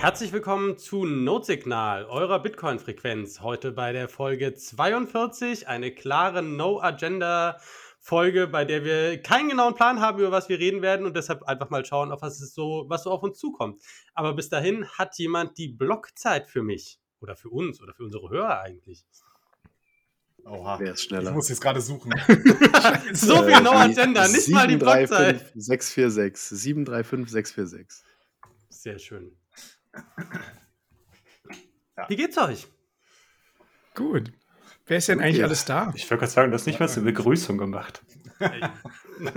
Herzlich willkommen zu Notsignal, eurer Bitcoin-Frequenz. Heute bei der Folge 42, eine klare No-Agenda-Folge, bei der wir keinen genauen Plan haben, über was wir reden werden und deshalb einfach mal schauen, auf was, es so, was so auf uns zukommt. Aber bis dahin hat jemand die Blockzeit für mich oder für uns oder für unsere Hörer eigentlich. Oha. Wer ist schneller? Ich muss jetzt gerade suchen. so viel No-Agenda, nicht mal die Blockzeit. 646, 735 646. Sehr schön. Wie geht's euch? Gut. Wer ist denn eigentlich Ja. alles da? Ich wollte gerade sagen, du hast nicht mal so eine Begrüßung gemacht.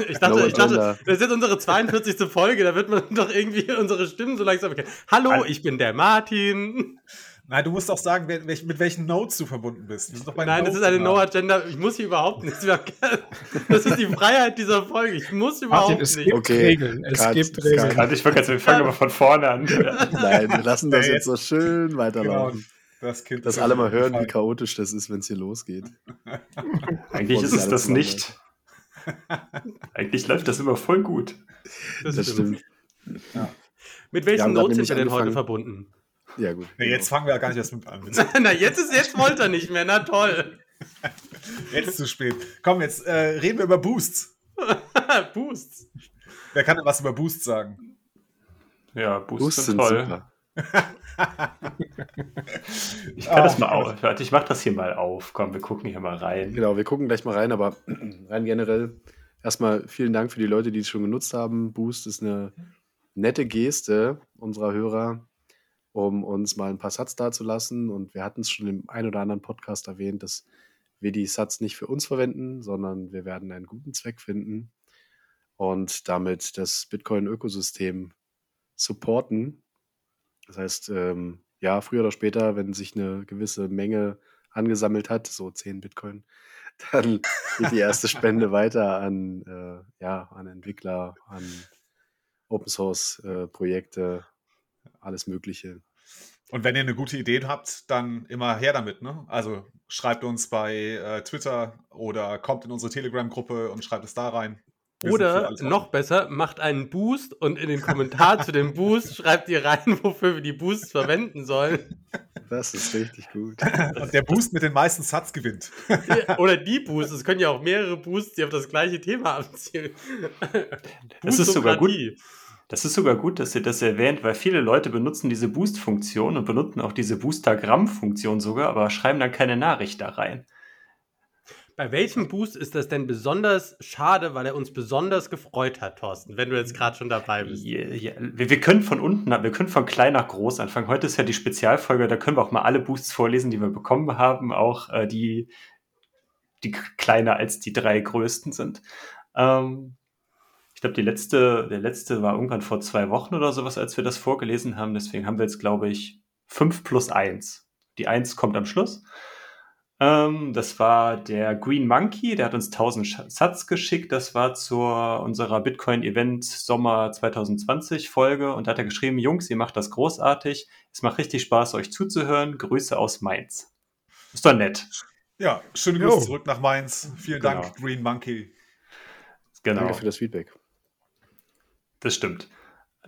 Ich dachte, ich dachte, das ist jetzt unsere 42. Folge, da wird man doch irgendwie unsere Stimmen so langsam erkennen. Hallo, ich bin der Martin. Nein, du musst auch sagen, wer- welch- mit welchen Notes du verbunden bist. Nein, das Notes ist eine genau. No-Agenda. Ich muss hier überhaupt nichts mehr. Das ist die Freiheit dieser Folge. Ich muss überhaupt Martin, es nicht. gibt Okay. Regeln. Es Cut, gibt. Regeln. Also ich wollte sagen, wir fangen aber von vorne an. Nein, wir lassen das jetzt so schön Genau, weiterlaufen. das Kind Dass alle mal hören, wie chaotisch das ist, wenn es hier losgeht. Eigentlich ist es das nicht. Eigentlich läuft das immer voll gut. Das Das stimmt. stimmt. Mit Wir welchen Notes sind wir denn heute verbunden? Ja, gut. Nee, jetzt fangen wir ja gar nicht erst mit an. Na, jetzt ist jetzt wollte er nicht mehr. Na toll. Jetzt zu spät. Komm, jetzt äh, reden wir über Boosts. Boosts. Wer kann denn was über Boosts sagen? Ja, Boost, Boosts sind sind toll. super. Ich kann Ah, das mal ja. auf. Warte, ich mach das hier mal auf. Komm, wir gucken hier mal rein. Genau, wir gucken gleich mal rein, aber rein generell erstmal vielen Dank für die Leute, die es schon genutzt haben. Boost ist eine nette Geste unserer Hörer, um uns mal ein paar Satz dazulassen. Und wir hatten es schon im ein oder anderen Podcast erwähnt, dass wir die Satz nicht für uns verwenden, sondern wir werden einen guten Zweck finden und damit das Bitcoin-Ökosystem supporten. Das heißt, ähm, ja, früher oder später, wenn sich eine gewisse Menge angesammelt hat, so 10 Bitcoin, dann geht die erste Spende weiter an, äh, ja, an Entwickler, an Open Source äh, Projekte, alles Mögliche. Und wenn ihr eine gute Idee habt, dann immer her damit. Ne? Also schreibt uns bei äh, Twitter oder kommt in unsere Telegram-Gruppe und schreibt es da rein. Wir Oder noch besser, macht einen Boost und in den Kommentar zu dem Boost schreibt ihr rein, wofür wir die Boosts verwenden sollen. Das ist richtig gut. Und der Boost mit den meisten Satz gewinnt. Oder die Boosts. Es können ja auch mehrere Boosts, die auf das gleiche Thema abzielen. Das ist sogar gut. Das ist sogar gut, dass ihr das erwähnt, weil viele Leute benutzen diese Boost-Funktion und benutzen auch diese Boostergramm-Funktion sogar, aber schreiben dann keine Nachricht da rein. Bei welchem Boost ist das denn besonders schade, weil er uns besonders gefreut hat, Thorsten, wenn du jetzt gerade schon dabei bist? Ja, ja, wir, wir können von unten, wir können von klein nach groß anfangen. Heute ist ja die Spezialfolge, da können wir auch mal alle Boosts vorlesen, die wir bekommen haben, auch äh, die, die kleiner als die drei größten sind. Ähm, glaube, die letzte, der letzte war irgendwann vor zwei Wochen oder sowas, als wir das vorgelesen haben. Deswegen haben wir jetzt, glaube ich, fünf plus eins. Die eins kommt am Schluss. Ähm, das war der Green Monkey, der hat uns 1000 Sch- Satz geschickt. Das war zur unserer Bitcoin-Event Sommer 2020 Folge und da hat er geschrieben, Jungs, ihr macht das großartig. Es macht richtig Spaß, euch zuzuhören. Grüße aus Mainz. Ist doch nett. Ja, schöne Jo. Grüße zurück nach Mainz. Vielen Genau. Dank, Green Monkey. Genau. Danke für das Feedback. Das stimmt.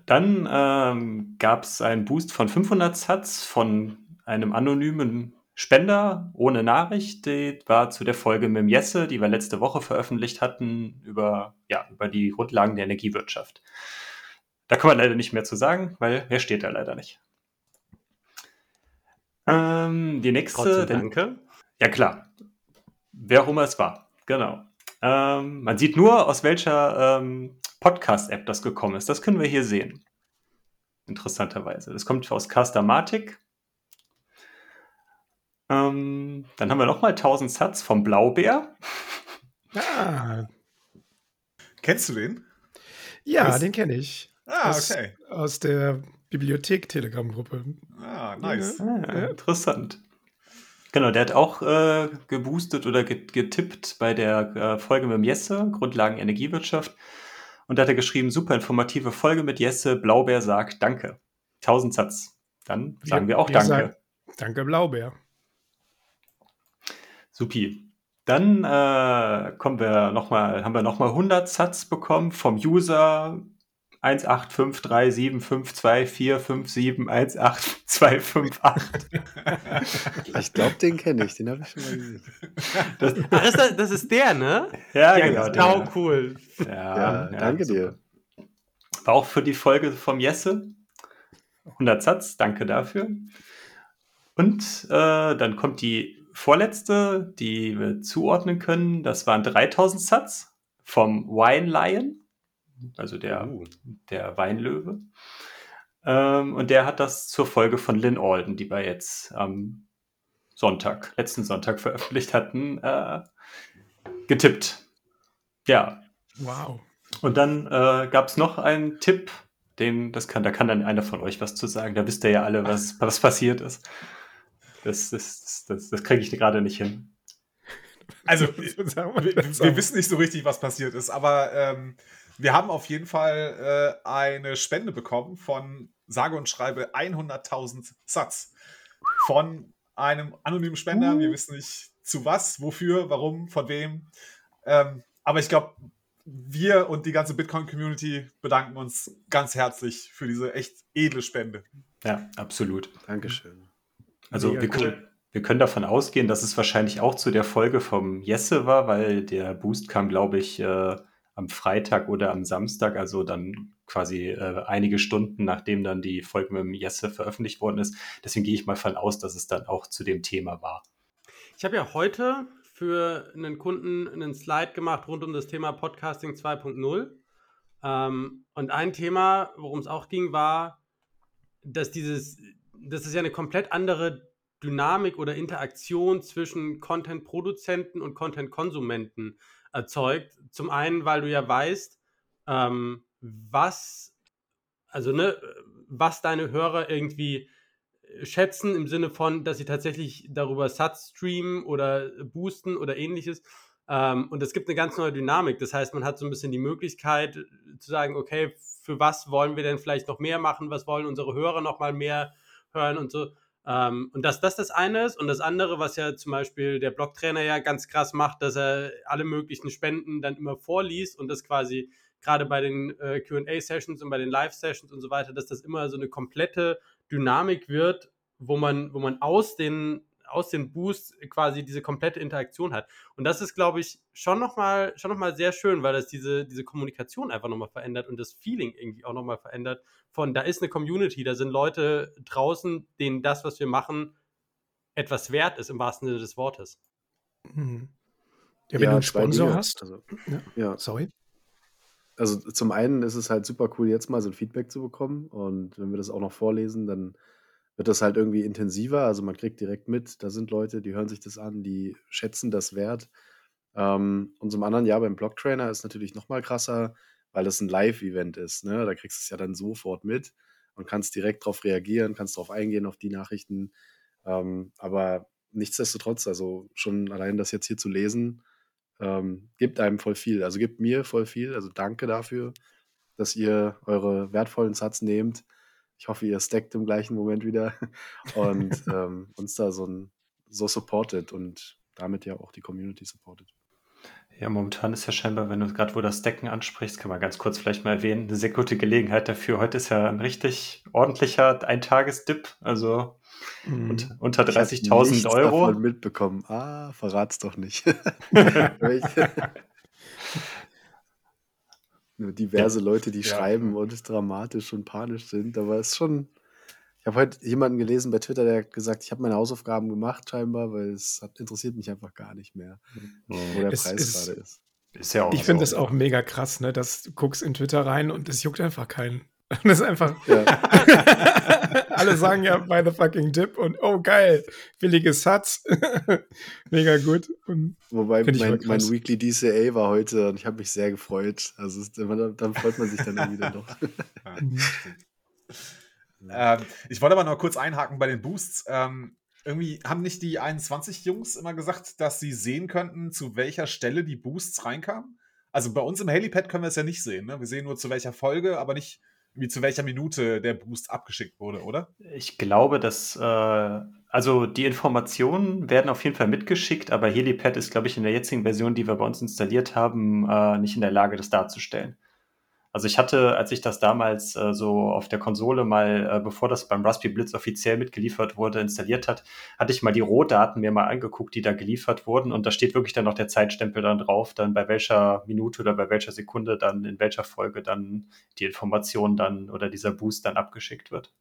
Dann ähm, gab es einen Boost von 500 Satz von einem anonymen Spender ohne Nachricht. Die war zu der Folge mit dem Jesse, die wir letzte Woche veröffentlicht hatten, über, ja, über die Grundlagen der Energiewirtschaft. Da kann man leider nicht mehr zu sagen, weil er steht da leider nicht. Ähm, die nächste. Trotzdem danke. ja, klar. Wer auch immer es war. Genau. Ähm, man sieht nur, aus welcher ähm, Podcast-App das gekommen ist. Das können wir hier sehen. Interessanterweise. Das kommt aus Castamatic. Ähm, dann haben wir nochmal 1000 Satz vom Blaubeer. Ah, Kennst du den? ja, Was? den kenne ich. Ah, Aus- okay. Aus der Bibliothek-Telegram-Gruppe. Ah, nice. Ah, interessant. Genau, der hat auch äh, geboostet oder get- getippt bei der äh, Folge mit dem Jesse, Grundlagen Energiewirtschaft. Und da hat er geschrieben, super informative Folge mit Jesse, Blaubeer sagt Danke. 1000 Satz. Dann sagen wir auch wir Danke. sagen- Danke, Blaubeer. Supi. Dann äh, kommen wir noch mal, haben wir nochmal 100 Satz bekommen vom User 185375245718258. Ich glaube, den kenne ich, den habe ich schon mal gesehen. Das, Ach, ist das, das ist der, ne? Ja, Ja, genau. genau, der. cool. Ja, danke super. dir. War auch für die Folge vom Jesse. 100 Satz, danke dafür. Und äh, dann kommt die vorletzte, die wir zuordnen können. Das waren 3000 Satz vom Wine Lion, also der, Uh. der Weinlöwe. Ähm, und der hat das zur Folge von Lynn Alden, die wir jetzt am Sonntag, letzten Sonntag veröffentlicht hatten, äh, getippt. Ja, Wow. und dann äh, gab es noch einen Tipp, den, das kann, da kann dann einer von euch was zu sagen. Da wisst ihr ja alle, was, was passiert ist. Das, das, das, das kriege ich gerade nicht hin. Also, wir wir, wissen nicht so richtig, was passiert ist, aber ähm, wir haben auf jeden Fall äh, eine Spende bekommen von sage und schreibe 100.000 Satz von einem anonymen Spender. Wir wissen nicht zu was, wofür, warum, von wem. Ähm, aber ich glaube, wir und die ganze Bitcoin-Community bedanken uns ganz herzlich für diese echt edle Spende. Ja, absolut. Dankeschön. Also Mega wir, cool. können, wir können davon ausgehen, dass es wahrscheinlich auch zu der Folge vom Jesse war, weil der Boost kam, glaube ich, äh, am Freitag oder am Samstag, also dann quasi äh, einige Stunden, nachdem dann die Folge mit dem Jesse veröffentlicht worden ist. Deswegen gehe ich mal von aus, dass es dann auch zu dem Thema war. Ich habe ja heute für einen Kunden einen Slide gemacht rund um das Thema Podcasting 2.0. Ähm, und ein Thema, worum es auch ging, war, dass dieses, dass es ja eine komplett andere Dynamik oder Interaktion zwischen Content-Produzenten und Content-Konsumenten erzeugt. Zum einen, weil du ja weißt, ähm, was, also ne, was deine Hörer irgendwie schätzen im Sinne von, dass sie tatsächlich darüber Satz streamen oder boosten oder ähnliches. Ähm, und es gibt eine ganz neue Dynamik. Das heißt, man hat so ein bisschen die Möglichkeit zu sagen, okay, für was wollen wir denn vielleicht noch mehr machen? Was wollen unsere Hörer noch mal mehr hören und so? Ähm, und dass das das eine ist und das andere, was ja zum Beispiel der Blogtrainer ja ganz krass macht, dass er alle möglichen Spenden dann immer vorliest und das quasi gerade bei den äh, QA-Sessions und bei den Live-Sessions und so weiter, dass das immer so eine komplette Dynamik wird, wo man, wo man aus den, aus den Boosts quasi diese komplette Interaktion hat. Und das ist, glaube ich, schon nochmal schon noch mal sehr schön, weil das diese, diese Kommunikation einfach nochmal verändert und das Feeling irgendwie auch nochmal verändert. Von da ist eine Community, da sind Leute draußen, denen das, was wir machen, etwas wert ist, im wahrsten Sinne des Wortes. Mhm. Ja, wenn du einen Sponsor hast. Also, Ja. ja, Sorry. also zum einen ist es halt super cool, jetzt mal so ein Feedback zu bekommen. Und wenn wir das auch noch vorlesen, dann wird das halt irgendwie intensiver. Also man kriegt direkt mit, da sind Leute, die hören sich das an, die schätzen das wert. Ähm, und zum anderen, ja, beim Blocktrainer ist natürlich noch mal krasser, weil das ein Live-Event ist. Ne? Da kriegst du es ja dann sofort mit und kannst direkt darauf reagieren, kannst darauf eingehen, auf die Nachrichten. Ähm, aber nichtsdestotrotz, also schon allein das jetzt hier zu lesen, ähm, gibt einem voll viel. Also gibt mir voll viel. Also danke dafür, dass ihr eure wertvollen Satz nehmt. Ich hoffe, ihr stackt im gleichen Moment wieder und ähm, uns da so, ein, so supportet und damit ja auch die Community supportet. Ja, momentan ist ja scheinbar, wenn du gerade wo das Decken ansprichst, kann man ganz kurz vielleicht mal erwähnen, eine sehr gute Gelegenheit dafür. Heute ist ja ein richtig ordentlicher Eintagesdip, also Mhm. und, unter Ich hab 30.000 nichts Euro. davon mitbekommen. Ah, verrat's doch nicht. Diverse Leute, die Ja. schreiben und dramatisch und panisch sind, aber es ist schon. Ich habe heute jemanden gelesen bei Twitter, der hat gesagt, ich habe meine Hausaufgaben gemacht scheinbar, weil es hat, interessiert mich einfach gar nicht mehr, wo der Es Preis ist- gerade ist. Ist ja auch Ich finde das auch mega krass, ne? Dass du guckst in Twitter rein und es juckt einfach keinen. Und das ist einfach. Ja. Alle sagen ja by the fucking dip und oh geil, billiges Satz. mega gut. Und Wobei mein, mein Weekly DCA war heute und ich habe mich sehr gefreut. Also es- dann, dann freut man sich dann irgendwie dann doch. Ja. Ähm, ich wollte aber noch kurz einhaken bei den Boosts. Ähm, irgendwie haben nicht die 21 Jungs immer gesagt, dass sie sehen könnten, zu welcher Stelle die Boosts reinkamen? Also bei uns im Helipad können wir es ja nicht sehen. Ne? Wir sehen nur zu welcher Folge, aber nicht wie zu welcher Minute der Boost abgeschickt wurde, oder? Ich glaube, dass, äh, also die Informationen werden auf jeden Fall mitgeschickt, aber Helipad ist, glaube ich, in der jetzigen Version, die wir bei uns installiert haben, äh, nicht in der Lage, das darzustellen. Also ich hatte, als ich das damals äh, so auf der Konsole mal, äh, bevor das beim Raspberry Blitz offiziell mitgeliefert wurde, installiert hat, hatte ich mal die Rohdaten mir mal angeguckt, die da geliefert wurden. Und da steht wirklich dann noch der Zeitstempel dann drauf, dann bei welcher Minute oder bei welcher Sekunde dann in welcher Folge dann die Information dann oder dieser Boost dann abgeschickt wird.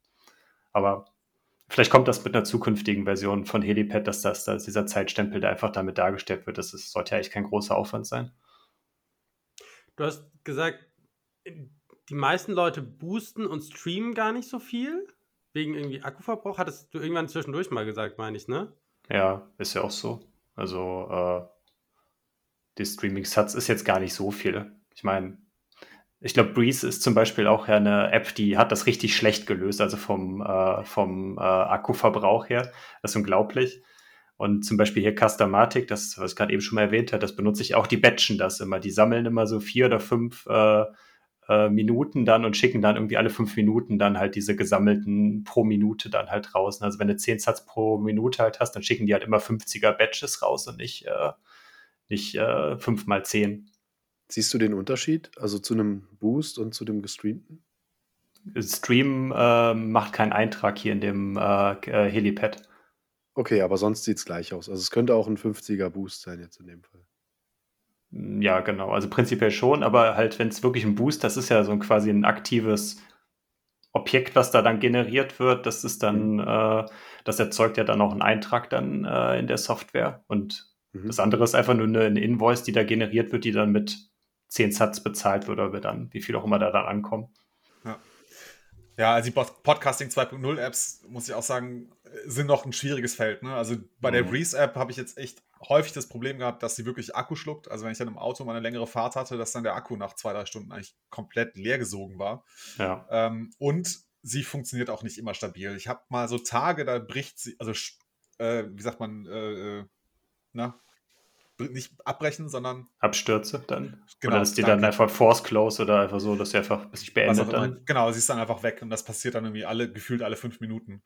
Aber vielleicht kommt das mit einer zukünftigen Version von Helipad, dass, das, dass dieser Zeitstempel da einfach damit dargestellt wird. Das ist, sollte ja eigentlich kein großer Aufwand sein. Du hast gesagt, die meisten Leute boosten und streamen gar nicht so viel. Wegen irgendwie Akkuverbrauch. Hattest du irgendwann zwischendurch mal gesagt, meine ich, ne? Ja, ist ja auch so. Also, äh, die Streaming-Sats ist jetzt gar nicht so viel. Ich meine, ich glaube, Breeze ist zum Beispiel auch eine App, die hat das richtig schlecht gelöst, also vom, äh, vom äh, Akkuverbrauch her. Das ist unglaublich. Und zum Beispiel hier Customatic, das, was ich gerade eben schon mal erwähnt habe, das benutze ich auch, die batchen das immer. Die sammeln immer so vier oder fünf äh, äh, Minuten dann und schicken dann irgendwie alle fünf Minuten dann halt diese gesammelten pro Minute dann halt raus. Also wenn du zehn Satz pro Minute halt hast, dann schicken die halt immer 50er Batches raus und nicht, äh, nicht äh, fünf mal zehn. Siehst du den Unterschied, also zu einem Boost und zu dem gestreamten? Stream äh, macht keinen Eintrag hier in dem äh, Helipad. Okay, aber sonst sieht es gleich aus. Also es könnte auch ein 50er Boost sein jetzt in dem Fall. Ja, genau. Also prinzipiell schon, aber halt, wenn es wirklich ein Boost, das ist ja so ein quasi ein aktives Objekt, was da dann generiert wird, das ist dann, mhm. äh, das erzeugt ja dann auch einen Eintrag dann äh, in der Software. Und mhm. das andere ist einfach nur eine, eine, Invoice, die da generiert wird, die dann mit 10 Satz bezahlt wird oder dann, wie viel auch immer da dann ankommen. Ja. Ja, also die Podcasting 2.0 Apps, muss ich auch sagen, sind noch ein schwieriges Feld. Ne? Also bei mhm. der Breeze App habe ich jetzt echt häufig das Problem gehabt, dass sie wirklich Akku schluckt. Also wenn ich dann im Auto mal eine längere Fahrt hatte, dass dann der Akku nach zwei, drei Stunden eigentlich komplett leer gesogen war. Ja. Ähm, und sie funktioniert auch nicht immer stabil. Ich habe mal so Tage, da bricht sie, also äh, wie sagt man, äh, äh na, nicht abbrechen, sondern Abstürze dann. Genau, oder ist die danke. dann einfach Force Close oder einfach so, dass sie einfach sich beendet dann. Genau, sie ist dann einfach weg und das passiert dann irgendwie alle, gefühlt alle fünf Minuten.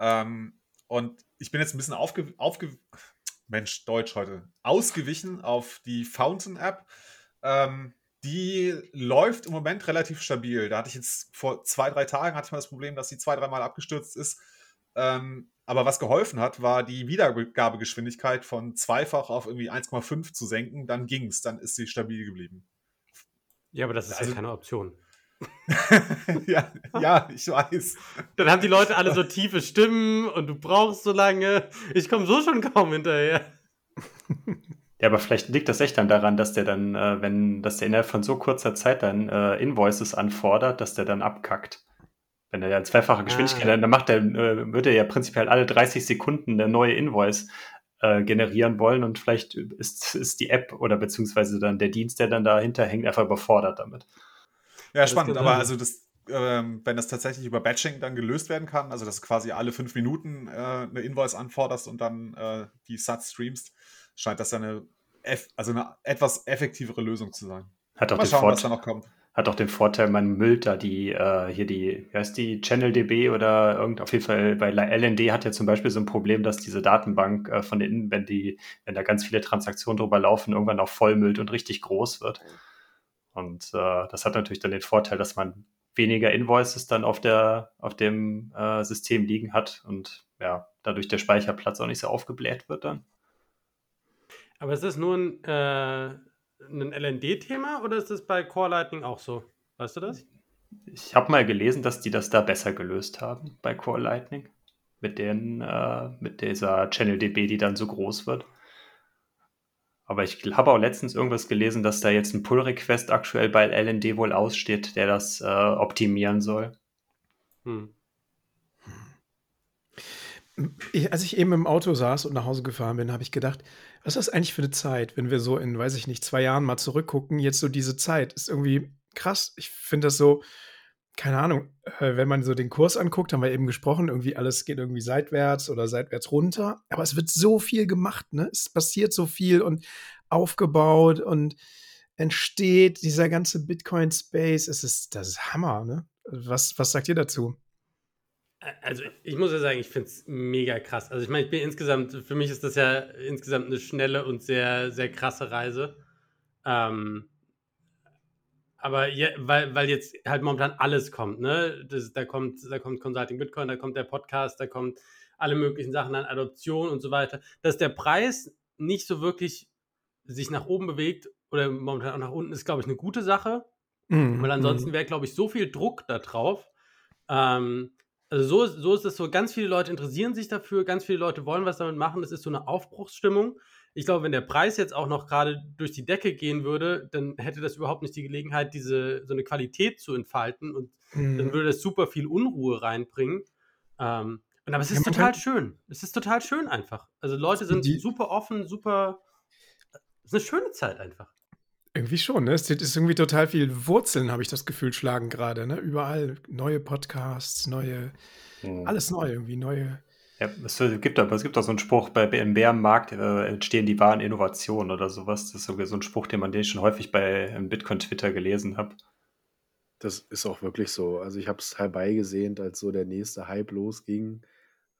Ähm, und ich bin jetzt ein bisschen aufge, aufge Mensch, Deutsch heute, ausgewichen auf die Fountain App. Ähm, die läuft im Moment relativ stabil. Da hatte ich jetzt vor zwei, drei Tagen hatte ich mal das Problem, dass sie zwei, dreimal abgestürzt ist. Ähm, aber was geholfen hat, war die Wiedergabegeschwindigkeit von zweifach auf irgendwie 1,5 zu senken. Dann ging es, dann ist sie stabil geblieben. Ja, aber das ist also, ja keine Option. ja, ja, ich weiß. Dann haben die Leute alle so tiefe Stimmen und du brauchst so lange. Ich komme so schon kaum hinterher. Ja, aber vielleicht liegt das echt dann daran, dass der dann, äh, wenn, dass der innerhalb von so kurzer Zeit dann äh, Invoices anfordert, dass der dann abkackt. Wenn er ja in zweifacher Geschwindigkeit, ah. dann macht er, äh, würde er ja prinzipiell alle 30 Sekunden eine neue Invoice äh, generieren wollen und vielleicht ist, ist die App oder beziehungsweise dann der Dienst, der dann dahinter hängt, einfach überfordert damit. Ja, spannend, aber also das, ähm, wenn das tatsächlich über Batching dann gelöst werden kann, also dass du quasi alle fünf Minuten äh, eine Invoice anforderst und dann äh, die Sats streamst, scheint das eine, also eine etwas effektivere Lösung zu sein. Hat auch Mal schauen, was da noch kommt hat auch den Vorteil, man müllt da die, äh, hier die, wie heißt die, ChannelDB oder irgend, auf jeden Fall, weil LND hat ja zum Beispiel so ein Problem, dass diese Datenbank äh, von innen, wenn die, wenn da ganz viele Transaktionen drüber laufen, irgendwann auch vollmüllt und richtig groß wird. Und äh, das hat natürlich dann den Vorteil, dass man weniger Invoices dann auf der, auf dem äh, System liegen hat und ja, dadurch der Speicherplatz auch nicht so aufgebläht wird dann. Aber ist das nur ein, äh ein LND-Thema oder ist das bei Core Lightning auch so? Weißt du das? Ich habe mal gelesen, dass die das da besser gelöst haben bei Core Lightning. Mit, den, äh, mit dieser Channel DB, die dann so groß wird. Aber ich habe auch letztens irgendwas gelesen, dass da jetzt ein Pull-Request aktuell bei LND wohl aussteht, der das äh, optimieren soll. Hm. Ich, als ich eben im Auto saß und nach Hause gefahren bin, habe ich gedacht, was ist das eigentlich für eine Zeit, wenn wir so in, weiß ich nicht, zwei Jahren mal zurückgucken, jetzt so diese Zeit, ist irgendwie krass. Ich finde das so, keine Ahnung, äh, wenn man so den Kurs anguckt, haben wir eben gesprochen, irgendwie alles geht irgendwie seitwärts oder seitwärts runter, aber es wird so viel gemacht, ne? Es passiert so viel und aufgebaut und entsteht dieser ganze Bitcoin-Space, es ist, das ist Hammer, ne? Was, was sagt ihr dazu? Also ich muss ja sagen, ich finde es mega krass. Also ich meine, ich bin insgesamt, für mich ist das ja insgesamt eine schnelle und sehr, sehr krasse Reise. Ähm, aber je, weil, weil jetzt halt momentan alles kommt, ne? Das, da kommt, da kommt Consulting Bitcoin, da kommt der Podcast, da kommt alle möglichen Sachen an Adoption und so weiter, dass der Preis nicht so wirklich sich nach oben bewegt oder momentan auch nach unten, ist, glaube ich, eine gute Sache. Mhm. Weil ansonsten wäre, glaube ich, so viel Druck da drauf. Ähm, also so, so ist es so, ganz viele Leute interessieren sich dafür, ganz viele Leute wollen was damit machen. Das ist so eine Aufbruchsstimmung. Ich glaube, wenn der Preis jetzt auch noch gerade durch die Decke gehen würde, dann hätte das überhaupt nicht die Gelegenheit, diese so eine Qualität zu entfalten und mhm. dann würde das super viel Unruhe reinbringen. Ähm, und aber es ist ja, total schön. Es ist total schön einfach. Also Leute sind die, super offen, super. Es ist eine schöne Zeit einfach. Irgendwie schon, ne? Es ist irgendwie total viel Wurzeln, habe ich das Gefühl, schlagen gerade, ne? Überall neue Podcasts, neue, hm. alles neu, irgendwie neue. Ja, es gibt aber, es gibt auch so einen Spruch, bei, im Bärenmarkt äh, entstehen die wahren Innovationen oder sowas. Das ist sogar so ein Spruch, den man den schon häufig bei Bitcoin-Twitter gelesen hat. Das ist auch wirklich so. Also ich habe es herbeigesehnt, als so der nächste Hype losging.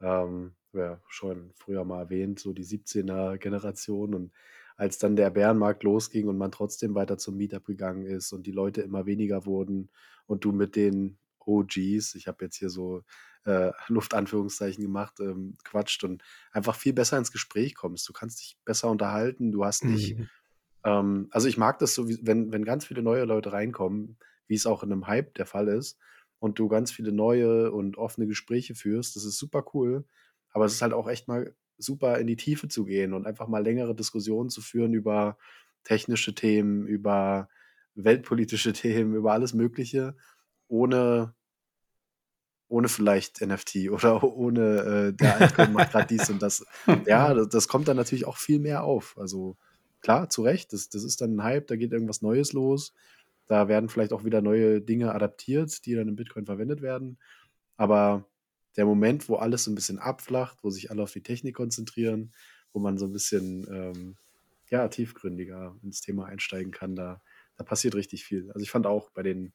Ähm, ja, schon früher mal erwähnt, so die 17er Generation und als dann der Bärenmarkt losging und man trotzdem weiter zum Meetup gegangen ist und die Leute immer weniger wurden und du mit den OGs, ich habe jetzt hier so äh, Luftanführungszeichen gemacht, ähm, quatscht und einfach viel besser ins Gespräch kommst. Du kannst dich besser unterhalten, du hast nicht, mhm. ähm, also ich mag das so, wie, wenn, wenn ganz viele neue Leute reinkommen, wie es auch in einem Hype der Fall ist, und du ganz viele neue und offene Gespräche führst, das ist super cool. Aber es ist halt auch echt mal super in die Tiefe zu gehen und einfach mal längere Diskussionen zu führen über technische Themen, über weltpolitische Themen, über alles Mögliche, ohne, ohne vielleicht NFT oder ohne äh, der Altcoin macht gerade dies und das. Ja, das, das, kommt dann natürlich auch viel mehr auf. Also klar, zu Recht, das, das ist dann ein Hype, da geht irgendwas Neues los. Da werden vielleicht auch wieder neue Dinge adaptiert, die dann im Bitcoin verwendet werden. Aber der Moment, wo alles so ein bisschen abflacht, wo sich alle auf die Technik konzentrieren, wo man so ein bisschen ähm, ja, tiefgründiger ins Thema einsteigen kann, da, da passiert richtig viel. Also ich fand auch bei den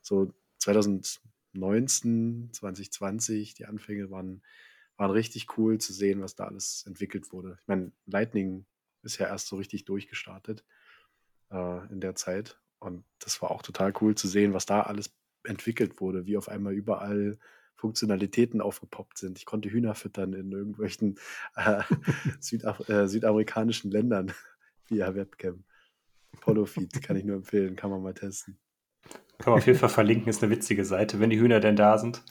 so 2019, 2020, die Anfänge waren, waren richtig cool zu sehen, was da alles entwickelt wurde. Ich meine, Lightning ist ja erst so richtig durchgestartet äh, in der Zeit. Und das war auch total cool zu sehen, was da alles entwickelt wurde, wie auf einmal überall Funktionalitäten aufgepoppt sind. Ich konnte Hühner füttern in irgendwelchen äh, Südaf äh, südamerikanischen Ländern via Webcam. Pollofeed kann ich nur empfehlen, kann man mal testen. Kann man auf jeden Fall verlinken, ist eine witzige Seite, wenn die Hühner denn da sind.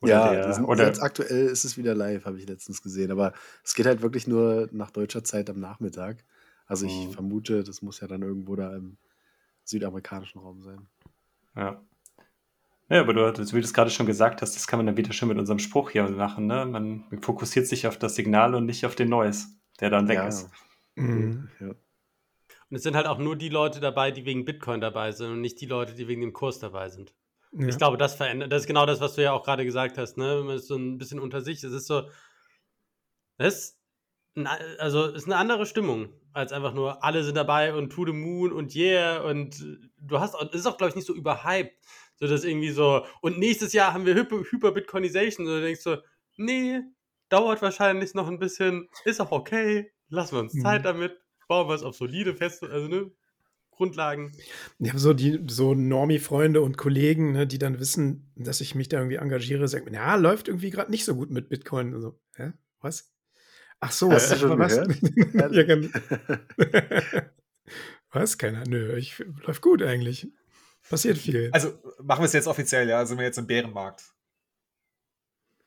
Oder ja, der, sind, oder jetzt aktuell ist es wieder live, habe ich letztens gesehen. Aber es geht halt wirklich nur nach deutscher Zeit am Nachmittag. Also ich mhm. vermute, das muss ja dann irgendwo da im südamerikanischen Raum sein. Ja. Ja, aber du, wie du es gerade schon gesagt hast, das kann man dann wieder schon mit unserem Spruch hier machen. Ne? Man fokussiert sich auf das Signal und nicht auf den Noise, der dann weg ja. ist. Mhm. Ja. Und es sind halt auch nur die Leute dabei, die wegen Bitcoin dabei sind und nicht die Leute, die wegen dem Kurs dabei sind. Ja. Ich glaube, das verändert, das ist genau das, was du ja auch gerade gesagt hast, ne? Man ist so ein bisschen unter sich. Es ist so, ist, also ist eine andere Stimmung als einfach nur alle sind dabei und to the moon und yeah und du hast es ist auch glaube ich nicht so überhyped so dass irgendwie so, und nächstes Jahr haben wir Hyper, Hyper-Bitcoinization. Und du denkst so, nee, dauert wahrscheinlich noch ein bisschen, ist auch okay, lassen wir uns mhm. Zeit damit, bauen wir es auf solide, feste, also ne, Grundlagen. Ja, so die so Normie-Freunde und Kollegen, ne, die dann wissen, dass ich mich da irgendwie engagiere, sagen, ja, läuft irgendwie gerade nicht so gut mit Bitcoin. Und so, hä? Was? Ach so, Hast du schon was? ja, was? Keiner. Nö, ich läuft gut eigentlich. Passiert viel. Also machen wir es jetzt offiziell, ja? Sind wir jetzt im Bärenmarkt?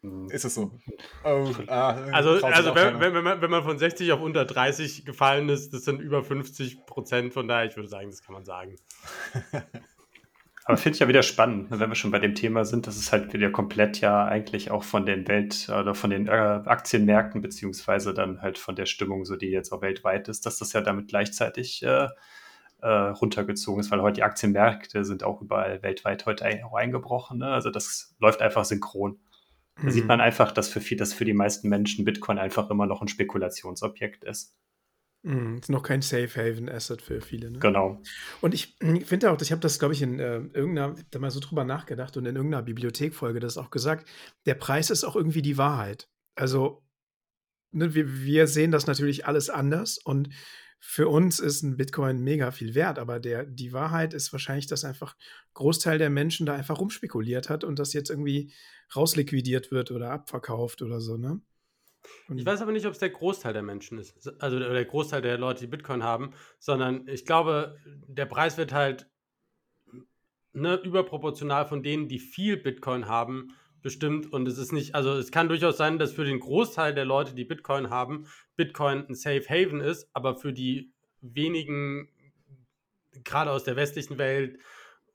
Hm. Ist es so? Oh, ah, also, also wenn, wenn, wenn, man, wenn man von 60 auf unter 30 gefallen ist, das sind über 50 Prozent. Von daher, ich würde sagen, das kann man sagen. Aber finde ich ja wieder spannend, ne, wenn wir schon bei dem Thema sind, dass es halt wieder komplett ja eigentlich auch von den Welt- oder von den äh, Aktienmärkten, beziehungsweise dann halt von der Stimmung, so die jetzt auch weltweit ist, dass das ja damit gleichzeitig äh, äh, runtergezogen ist, weil heute die Aktienmärkte sind auch überall weltweit heute auch eingebrochen. Ne? Also das läuft einfach synchron. Da mhm. sieht man einfach, dass für, viel, dass für die meisten Menschen Bitcoin einfach immer noch ein Spekulationsobjekt ist. Mhm, ist noch kein Safe Haven Asset für viele. Ne? Genau. Und ich hm, finde auch, ich habe das, glaube ich, in äh, irgendeiner, da mal so drüber nachgedacht und in irgendeiner Bibliothekfolge das auch gesagt, der Preis ist auch irgendwie die Wahrheit. Also, ne, wir, wir sehen das natürlich alles anders und für uns ist ein Bitcoin mega viel wert, aber der, die Wahrheit ist wahrscheinlich, dass einfach Großteil der Menschen da einfach rumspekuliert hat und das jetzt irgendwie rausliquidiert wird oder abverkauft oder so, ne? Ich weiß aber nicht, ob es der Großteil der Menschen ist, also der Großteil der Leute, die Bitcoin haben, sondern ich glaube, der Preis wird halt ne, überproportional von denen, die viel Bitcoin haben, bestimmt. Und es ist nicht, also es kann durchaus sein, dass für den Großteil der Leute, die Bitcoin haben, Bitcoin ein Safe Haven ist, aber für die wenigen, gerade aus der westlichen Welt,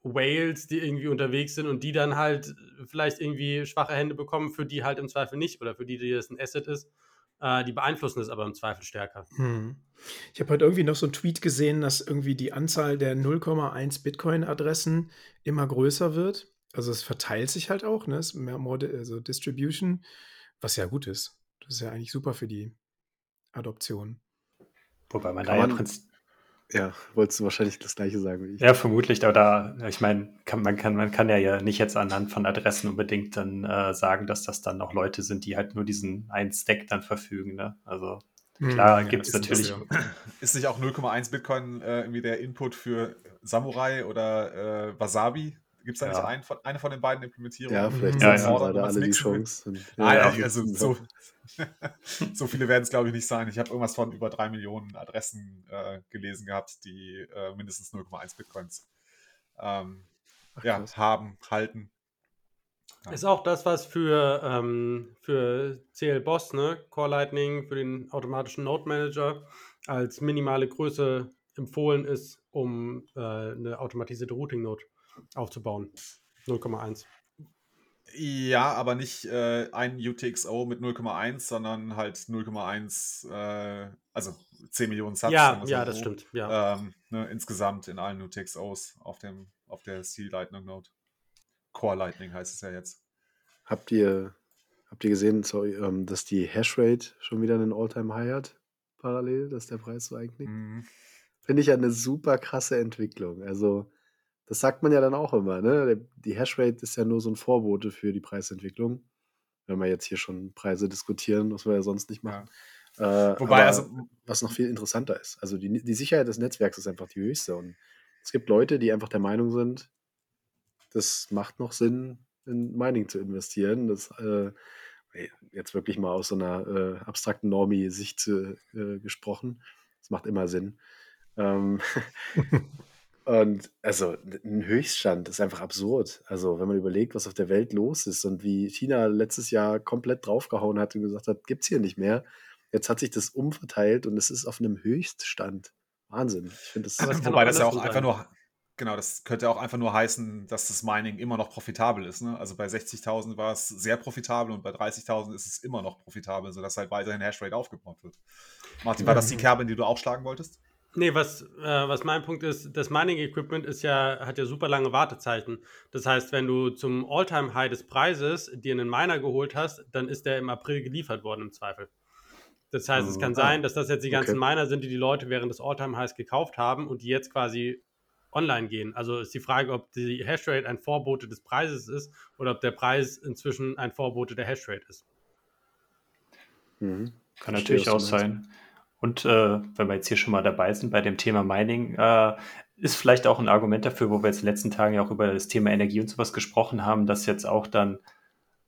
Whales, die irgendwie unterwegs sind und die dann halt vielleicht irgendwie schwache Hände bekommen, für die halt im Zweifel nicht oder für die, die das ein Asset ist, äh, die beeinflussen es aber im Zweifel stärker. Hm. Ich habe heute irgendwie noch so einen Tweet gesehen, dass irgendwie die Anzahl der 0,1 Bitcoin-Adressen immer größer wird. Also es verteilt sich halt auch, ne? Es ist mehr Mode, also Distribution, was ja gut ist. Das ist ja eigentlich super für die Adoption. Wobei man Kann da ja Prinzip ja, wolltest du wahrscheinlich das Gleiche sagen wie ich. Ja, vermutlich, aber da, ich meine, kann, man, kann, man kann ja, ja nicht jetzt anhand von Adressen unbedingt dann äh, sagen, dass das dann auch Leute sind, die halt nur diesen einen Stack dann verfügen. Ne? Also hm. klar ja, gibt es natürlich. Ist, ist nicht auch 0,1 Bitcoin äh, irgendwie der Input für Samurai oder äh, Wasabi? Gibt es da ja. nicht ein, eine von den beiden Implementierungen? Ja, vielleicht ja, ja. da alle die Chance. Und, ah, ja, also so, so viele werden es, glaube ich, nicht sein. Ich habe irgendwas von über drei Millionen Adressen äh, gelesen gehabt, die äh, mindestens 0,1 Bitcoins ähm, Ach, ja, haben, halten. Ist auch das, was für, ähm, für CL Boss, ne, Core Lightning, für den automatischen Node Manager als minimale Größe empfohlen ist, um äh, eine automatisierte Routing Node aufzubauen. 0,1. Ja, aber nicht äh, ein UTXO mit 0,1, sondern halt 0,1, äh, also 10 Millionen Subs. Ja, ja, das stimmt. Ja. Ähm, ne, insgesamt in allen UTXOs auf, dem, auf der C Lightning Node. Core Lightning heißt es ja jetzt. Habt ihr, habt ihr gesehen, sorry, ähm, dass die Hashrate schon wieder einen Alltime high hat? Parallel, dass der Preis so einknickt? Mhm. Finde ich ja eine super krasse Entwicklung. Also das sagt man ja dann auch immer, ne? Die Hashrate ist ja nur so ein Vorbote für die Preisentwicklung. Wenn wir jetzt hier schon Preise diskutieren, was wir ja sonst nicht machen. Ja. Äh, Wobei, also, was noch viel interessanter ist, also die, die Sicherheit des Netzwerks ist einfach die höchste. Und es gibt Leute, die einfach der Meinung sind, das macht noch Sinn, in Mining zu investieren. Das äh, jetzt wirklich mal aus so einer äh, abstrakten Normie-Sicht äh, gesprochen. Das macht immer Sinn. Ähm, Und also ein Höchststand ist einfach absurd. Also, wenn man überlegt, was auf der Welt los ist und wie China letztes Jahr komplett draufgehauen hat und gesagt hat, gibt es hier nicht mehr. Jetzt hat sich das umverteilt und es ist auf einem Höchststand. Wahnsinn. Ich finde das. Aber Wobei das ja auch einfach nur, genau, das könnte auch einfach nur heißen, dass das Mining immer noch profitabel ist. Ne? Also bei 60.000 war es sehr profitabel und bei 30.000 ist es immer noch profitabel, sodass halt weiterhin Hashrate aufgebaut wird. Martin, war das die Kerbe, in die du auch schlagen wolltest? Nee, was, äh, was mein Punkt ist, das Mining-Equipment ist ja, hat ja super lange Wartezeiten. Das heißt, wenn du zum All-Time-High des Preises dir einen Miner geholt hast, dann ist der im April geliefert worden im Zweifel. Das heißt, es kann ah, sein, dass das jetzt die ganzen okay. Miner sind, die die Leute während des All-Time-Highs gekauft haben und die jetzt quasi online gehen. Also ist die Frage, ob die Hashrate ein Vorbote des Preises ist oder ob der Preis inzwischen ein Vorbote der Hashrate ist. Mhm. Kann natürlich auch sein. Und äh, wenn wir jetzt hier schon mal dabei sind bei dem Thema Mining, äh, ist vielleicht auch ein Argument dafür, wo wir jetzt in den letzten Tagen ja auch über das Thema Energie und sowas gesprochen haben, dass jetzt auch dann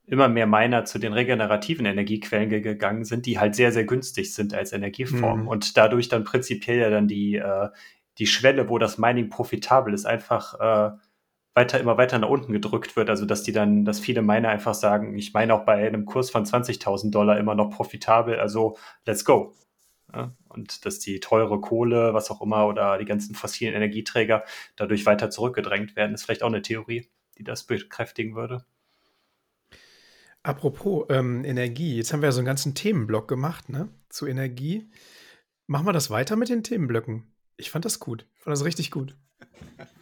immer mehr Miner zu den regenerativen Energiequellen gegangen sind, die halt sehr, sehr günstig sind als Energieform mhm. und dadurch dann prinzipiell ja dann die, äh, die Schwelle, wo das Mining profitabel ist, einfach äh, weiter, immer weiter nach unten gedrückt wird. Also, dass die dann, dass viele Miner einfach sagen, ich meine auch bei einem Kurs von 20.000 Dollar immer noch profitabel, also let's go. Ja? Und dass die teure Kohle, was auch immer, oder die ganzen fossilen Energieträger dadurch weiter zurückgedrängt werden, ist vielleicht auch eine Theorie, die das bekräftigen würde. Apropos ähm, Energie, jetzt haben wir ja so einen ganzen Themenblock gemacht, ne? Zu Energie. Machen wir das weiter mit den Themenblöcken. Ich fand das gut. Ich fand das richtig gut.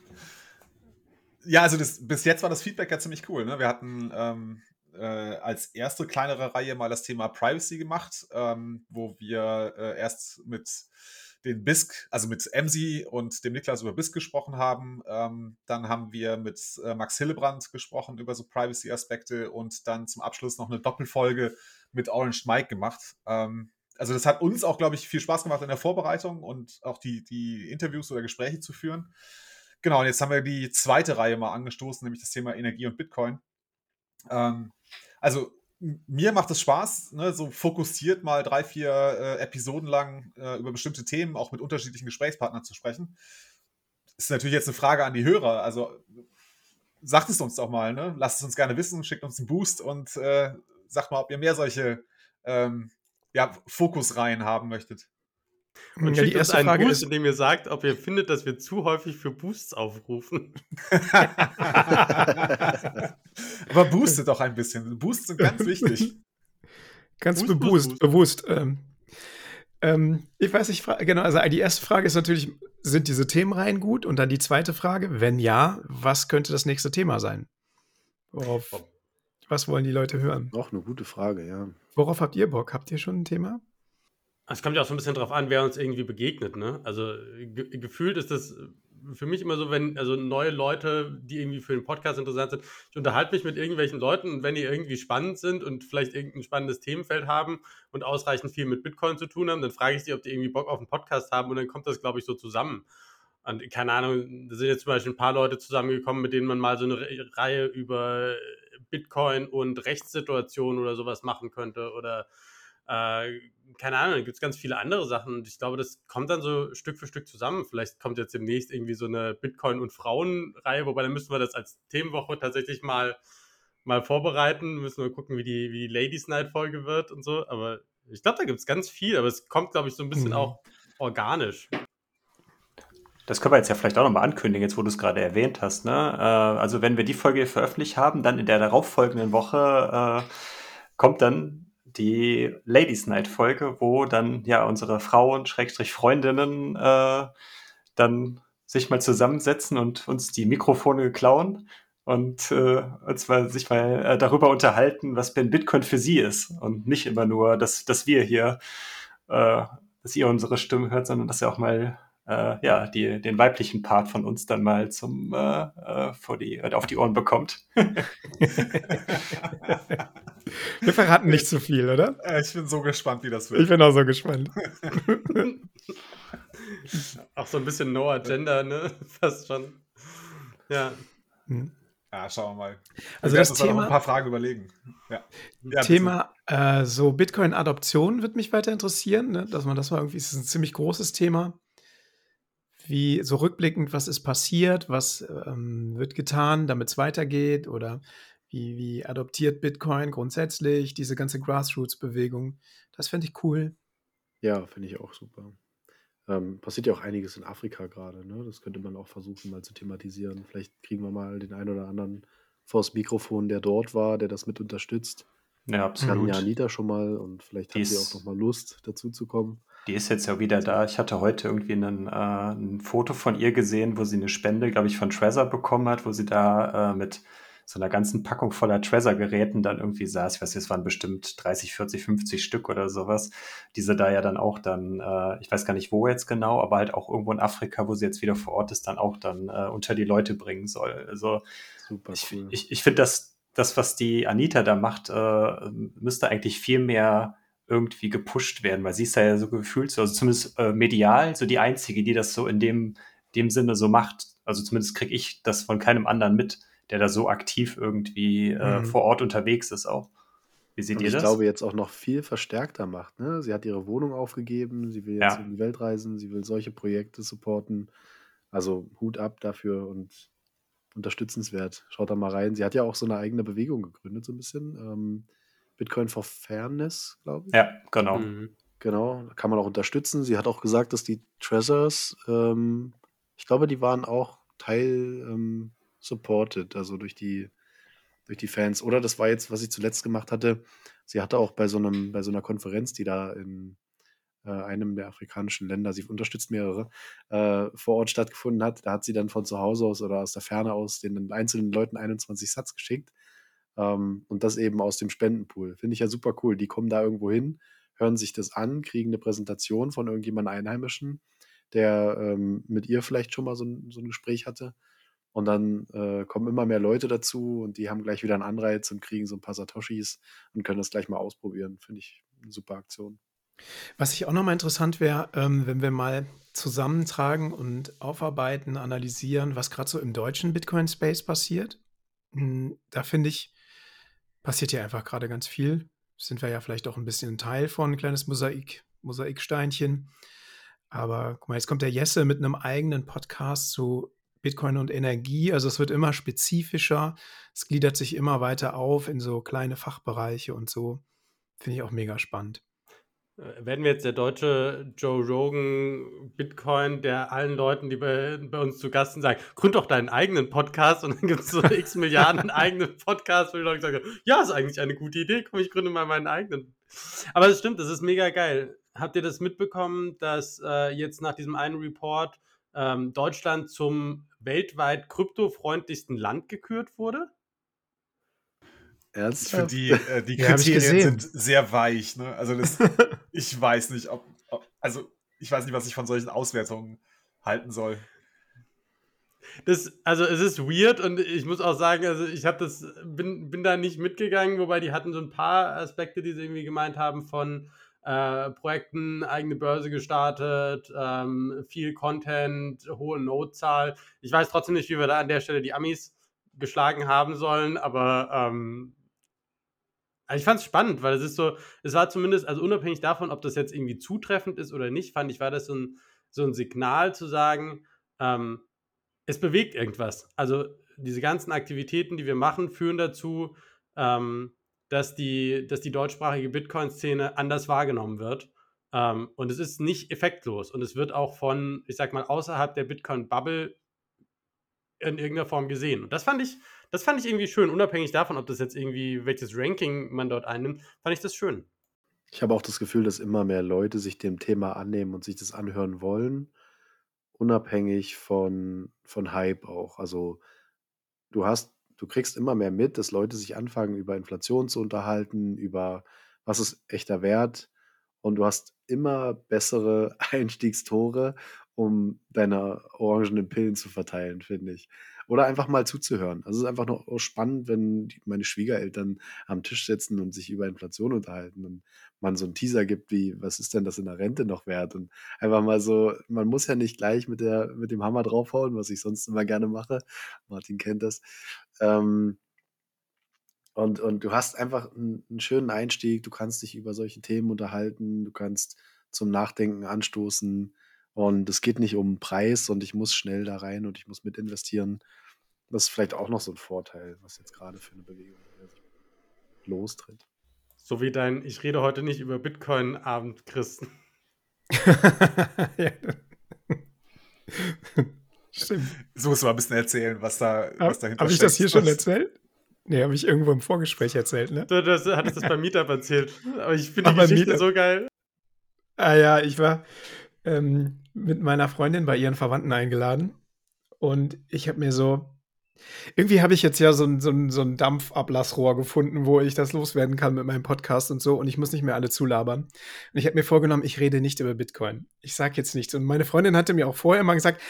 Ja, also das, bis jetzt war das Feedback ja ziemlich cool. Ne? Wir hatten ähm, äh, als erste kleinere Reihe mal das Thema Privacy gemacht, ähm, wo wir äh, erst mit den BISC, also mit Emsi und dem Niklas über BISC gesprochen haben. Ähm, dann haben wir mit äh, Max Hillebrand gesprochen über so Privacy-Aspekte und dann zum Abschluss noch eine Doppelfolge mit Orange Mike gemacht. Ähm, also das hat uns auch, glaube ich, viel Spaß gemacht in der Vorbereitung und auch die, die Interviews oder Gespräche zu führen. Genau, und jetzt haben wir die zweite Reihe mal angestoßen, nämlich das Thema Energie und Bitcoin. Ähm, also mir macht es Spaß, ne, so fokussiert mal drei, vier äh, Episoden lang äh, über bestimmte Themen, auch mit unterschiedlichen Gesprächspartnern zu sprechen. Ist natürlich jetzt eine Frage an die Hörer. Also sagt es uns doch mal, ne? Lasst es uns gerne wissen, schickt uns einen Boost und äh, sagt mal, ob ihr mehr solche ähm, ja, Fokusreihen haben möchtet. Und ja, die erste einen Frage Boost, ist, indem ihr sagt, ob ihr findet, dass wir zu häufig für Boosts aufrufen. Aber boostet doch ein bisschen. Boosts sind ganz wichtig. Ganz Boost, bewusst. Boost. bewusst ähm, ähm, ich weiß nicht, genau, also die erste Frage ist natürlich, sind diese Themenreihen gut? Und dann die zweite Frage, wenn ja, was könnte das nächste Thema sein? Worauf, was wollen die Leute hören? Noch eine gute Frage, ja. Worauf habt ihr Bock? Habt ihr schon ein Thema? Es kommt ja auch so ein bisschen drauf an, wer uns irgendwie begegnet, ne? Also ge gefühlt ist das für mich immer so, wenn, also neue Leute, die irgendwie für den Podcast interessant sind, ich unterhalte mich mit irgendwelchen Leuten und wenn die irgendwie spannend sind und vielleicht irgendein spannendes Themenfeld haben und ausreichend viel mit Bitcoin zu tun haben, dann frage ich sie, ob die irgendwie Bock auf einen Podcast haben und dann kommt das, glaube ich, so zusammen. Und keine Ahnung, da sind jetzt zum Beispiel ein paar Leute zusammengekommen, mit denen man mal so eine Reihe über Bitcoin und Rechtssituationen oder sowas machen könnte oder äh, keine Ahnung, da gibt es ganz viele andere Sachen und ich glaube, das kommt dann so Stück für Stück zusammen. Vielleicht kommt jetzt demnächst irgendwie so eine Bitcoin- und Frauen-Reihe, wobei dann müssen wir das als Themenwoche tatsächlich mal, mal vorbereiten, müssen wir gucken, wie die, wie die Ladies Night-Folge wird und so. Aber ich glaube, da gibt es ganz viel, aber es kommt, glaube ich, so ein bisschen mhm. auch organisch. Das können wir jetzt ja vielleicht auch nochmal ankündigen, jetzt wo du es gerade erwähnt hast. Ne? Äh, also wenn wir die Folge veröffentlicht haben, dann in der darauffolgenden Woche äh, kommt dann die Ladies Night Folge, wo dann ja unsere Frauen, Schrägstrich Freundinnen, äh, dann sich mal zusammensetzen und uns die Mikrofone klauen und äh, uns mal, sich mal äh, darüber unterhalten, was Ben Bitcoin für sie ist und nicht immer nur, dass, dass wir hier, äh, dass ihr unsere Stimme hört, sondern dass ihr auch mal äh, ja, die, den weiblichen Part von uns dann mal zum äh, äh, vor die, äh, auf die Ohren bekommt. Wir verraten nicht zu viel, oder? Äh, ich bin so gespannt, wie das wird. Ich bin auch so gespannt. auch so ein bisschen No Agenda, ne? Fast schon. Ja. Hm. Ja, schauen wir mal. Also das Thema, noch ein paar Fragen überlegen. Ja. Ja, Thema äh, so Bitcoin-Adoption wird mich weiter interessieren, ne? dass man das mal irgendwie, ist ein ziemlich großes Thema wie so rückblickend, was ist passiert, was ähm, wird getan, damit es weitergeht oder wie, wie adoptiert Bitcoin grundsätzlich, diese ganze Grassroots-Bewegung. Das fände ich cool. Ja, finde ich auch super. Ähm, passiert ja auch einiges in Afrika gerade. Ne? Das könnte man auch versuchen, mal zu thematisieren. Vielleicht kriegen wir mal den einen oder anderen vors Mikrofon, der dort war, der das mit unterstützt. Ja, absolut. Kann ja Anita schon mal und vielleicht hat sie auch noch mal Lust, dazu zu kommen. Die ist jetzt ja wieder da. Ich hatte heute irgendwie einen, äh, ein Foto von ihr gesehen, wo sie eine Spende, glaube ich, von Trezor bekommen hat, wo sie da äh, mit so einer ganzen Packung voller Trezor-Geräten dann irgendwie saß. Ich weiß nicht, es waren bestimmt 30, 40, 50 Stück oder sowas. Diese da ja dann auch dann, äh, ich weiß gar nicht wo jetzt genau, aber halt auch irgendwo in Afrika, wo sie jetzt wieder vor Ort ist, dann auch dann äh, unter die Leute bringen soll. Also Super ich, cool. ich, ich finde, das, das, was die Anita da macht, äh, müsste eigentlich viel mehr irgendwie gepusht werden, weil sie ist ja so gefühlt, so, also zumindest äh, medial, so die Einzige, die das so in dem, dem Sinne so macht. Also zumindest kriege ich das von keinem anderen mit, der da so aktiv irgendwie äh, mhm. vor Ort unterwegs ist auch. Wie seht Und ihr ich das? Ich glaube, jetzt auch noch viel verstärkter macht. Ne? Sie hat ihre Wohnung aufgegeben, sie will jetzt ja. in die Welt reisen, sie will solche Projekte supporten. Also Hut ab dafür und unterstützenswert. Schaut da mal rein. Sie hat ja auch so eine eigene Bewegung gegründet, so ein bisschen. Ähm, Bitcoin for Fairness, glaube ich. Ja, genau. Mhm. Genau, kann man auch unterstützen. Sie hat auch gesagt, dass die Treasures, ähm, ich glaube, die waren auch Teil ähm, supported, also durch die, durch die Fans. Oder das war jetzt, was ich zuletzt gemacht hatte. Sie hatte auch bei so einem, bei so einer Konferenz, die da in äh, einem der afrikanischen Länder, sie unterstützt mehrere, äh, vor Ort stattgefunden hat. Da hat sie dann von zu Hause aus oder aus der Ferne aus den einzelnen Leuten 21 Satz geschickt ähm, und das eben aus dem Spendenpool. Finde ich ja super cool. Die kommen da irgendwo hin, hören sich das an, kriegen eine Präsentation von irgendjemandem Einheimischen, der ähm, mit ihr vielleicht schon mal so ein, so ein Gespräch hatte. Und dann äh, kommen immer mehr Leute dazu und die haben gleich wieder einen Anreiz und kriegen so ein paar Satoshis und können das gleich mal ausprobieren. Finde ich eine super Aktion. Was ich auch nochmal interessant wäre, ähm, wenn wir mal zusammentragen und aufarbeiten, analysieren, was gerade so im deutschen Bitcoin-Space passiert. Hm, da finde ich, passiert ja einfach gerade ganz viel. Sind wir ja vielleicht auch ein bisschen ein Teil von, ein kleines Mosaik, Mosaiksteinchen. Aber guck mal, jetzt kommt der Jesse mit einem eigenen Podcast zu Bitcoin und Energie. Also es wird immer spezifischer. Es gliedert sich immer weiter auf in so kleine Fachbereiche und so. Finde ich auch mega spannend. Äh, werden wir jetzt der deutsche Joe Rogan Bitcoin, der allen Leuten, die bei, bei uns zu Gast sind, sagen, gründ doch deinen eigenen Podcast und dann gibt es so x Milliarden eigenen Podcasts, wo die Leute sagen, ja, ist eigentlich eine gute Idee, komm, ich gründe mal meinen eigenen. Aber es stimmt, das ist mega geil. Habt ihr das mitbekommen, dass äh, jetzt nach diesem einen Report ähm, Deutschland zum weltweit kryptofreundlichsten Land gekürt wurde? Ernsthaft? Ich finde, die, äh, die ja, Kriterien sind sehr weich. Ne? Also das, ich weiß nicht, ob, ob, also ich weiß nicht, was ich von solchen Auswertungen halten soll. Das, also es ist weird und ich muss auch sagen, also ich habe das, bin, bin da nicht mitgegangen, wobei die hatten so ein paar Aspekte, die sie irgendwie gemeint haben von äh, Projekten, eigene Börse gestartet, ähm, viel Content, hohe Notezahl. Ich weiß trotzdem nicht, wie wir da an der Stelle die Amis geschlagen haben sollen, aber ähm, also ich fand es spannend, weil es ist so, es war zumindest, also unabhängig davon, ob das jetzt irgendwie zutreffend ist oder nicht, fand ich, war das so ein, so ein Signal zu sagen, ähm, es bewegt irgendwas. Also diese ganzen Aktivitäten, die wir machen, führen dazu, ähm, dass, die, dass die deutschsprachige Bitcoin-Szene anders wahrgenommen wird. Ähm, und es ist nicht effektlos. Und es wird auch von, ich sag mal, außerhalb der Bitcoin-Bubble in irgendeiner Form gesehen. Und das fand ich, das fand ich irgendwie schön, unabhängig davon, ob das jetzt irgendwie, welches Ranking man dort einnimmt, fand ich das schön. Ich habe auch das Gefühl, dass immer mehr Leute sich dem Thema annehmen und sich das anhören wollen, unabhängig von, von Hype auch. Also du hast, du kriegst immer mehr mit, dass Leute sich anfangen, über Inflation zu unterhalten, über was ist echter Wert. Und du hast immer bessere Einstiegstore, um deine orangenen Pillen zu verteilen, finde ich. Oder einfach mal zuzuhören. Also es ist einfach noch spannend, wenn meine Schwiegereltern am Tisch sitzen und sich über Inflation unterhalten und man so einen Teaser gibt, wie, was ist denn das in der Rente noch wert? Und einfach mal so, man muss ja nicht gleich mit, der, mit dem Hammer draufhauen, was ich sonst immer gerne mache. Martin kennt das. Ähm, und, und du hast einfach einen, einen schönen Einstieg, du kannst dich über solche Themen unterhalten, du kannst zum Nachdenken anstoßen. Und es geht nicht um Preis und ich muss schnell da rein und ich muss mit investieren. Das ist vielleicht auch noch so ein Vorteil, was jetzt gerade für eine Bewegung lostritt. So wie dein Ich rede heute nicht über Bitcoin-Abend, Christen. Stimmt. So musst du mal ein bisschen erzählen, was da was dahinter Habe ich das hier schon erzählt? Nee, habe ich irgendwo im Vorgespräch erzählt, ne? Du das, hattest das beim Meetup erzählt. Aber ich finde die Geschichte so geil. Ah ja, ich war, ähm, mit meiner Freundin bei ihren Verwandten eingeladen. Und ich habe mir so, irgendwie habe ich jetzt ja so ein, so, ein, so ein Dampfablassrohr gefunden, wo ich das loswerden kann mit meinem Podcast und so. Und ich muss nicht mehr alle zulabern. Und ich habe mir vorgenommen, ich rede nicht über Bitcoin. Ich sage jetzt nichts. Und meine Freundin hatte mir auch vorher mal gesagt,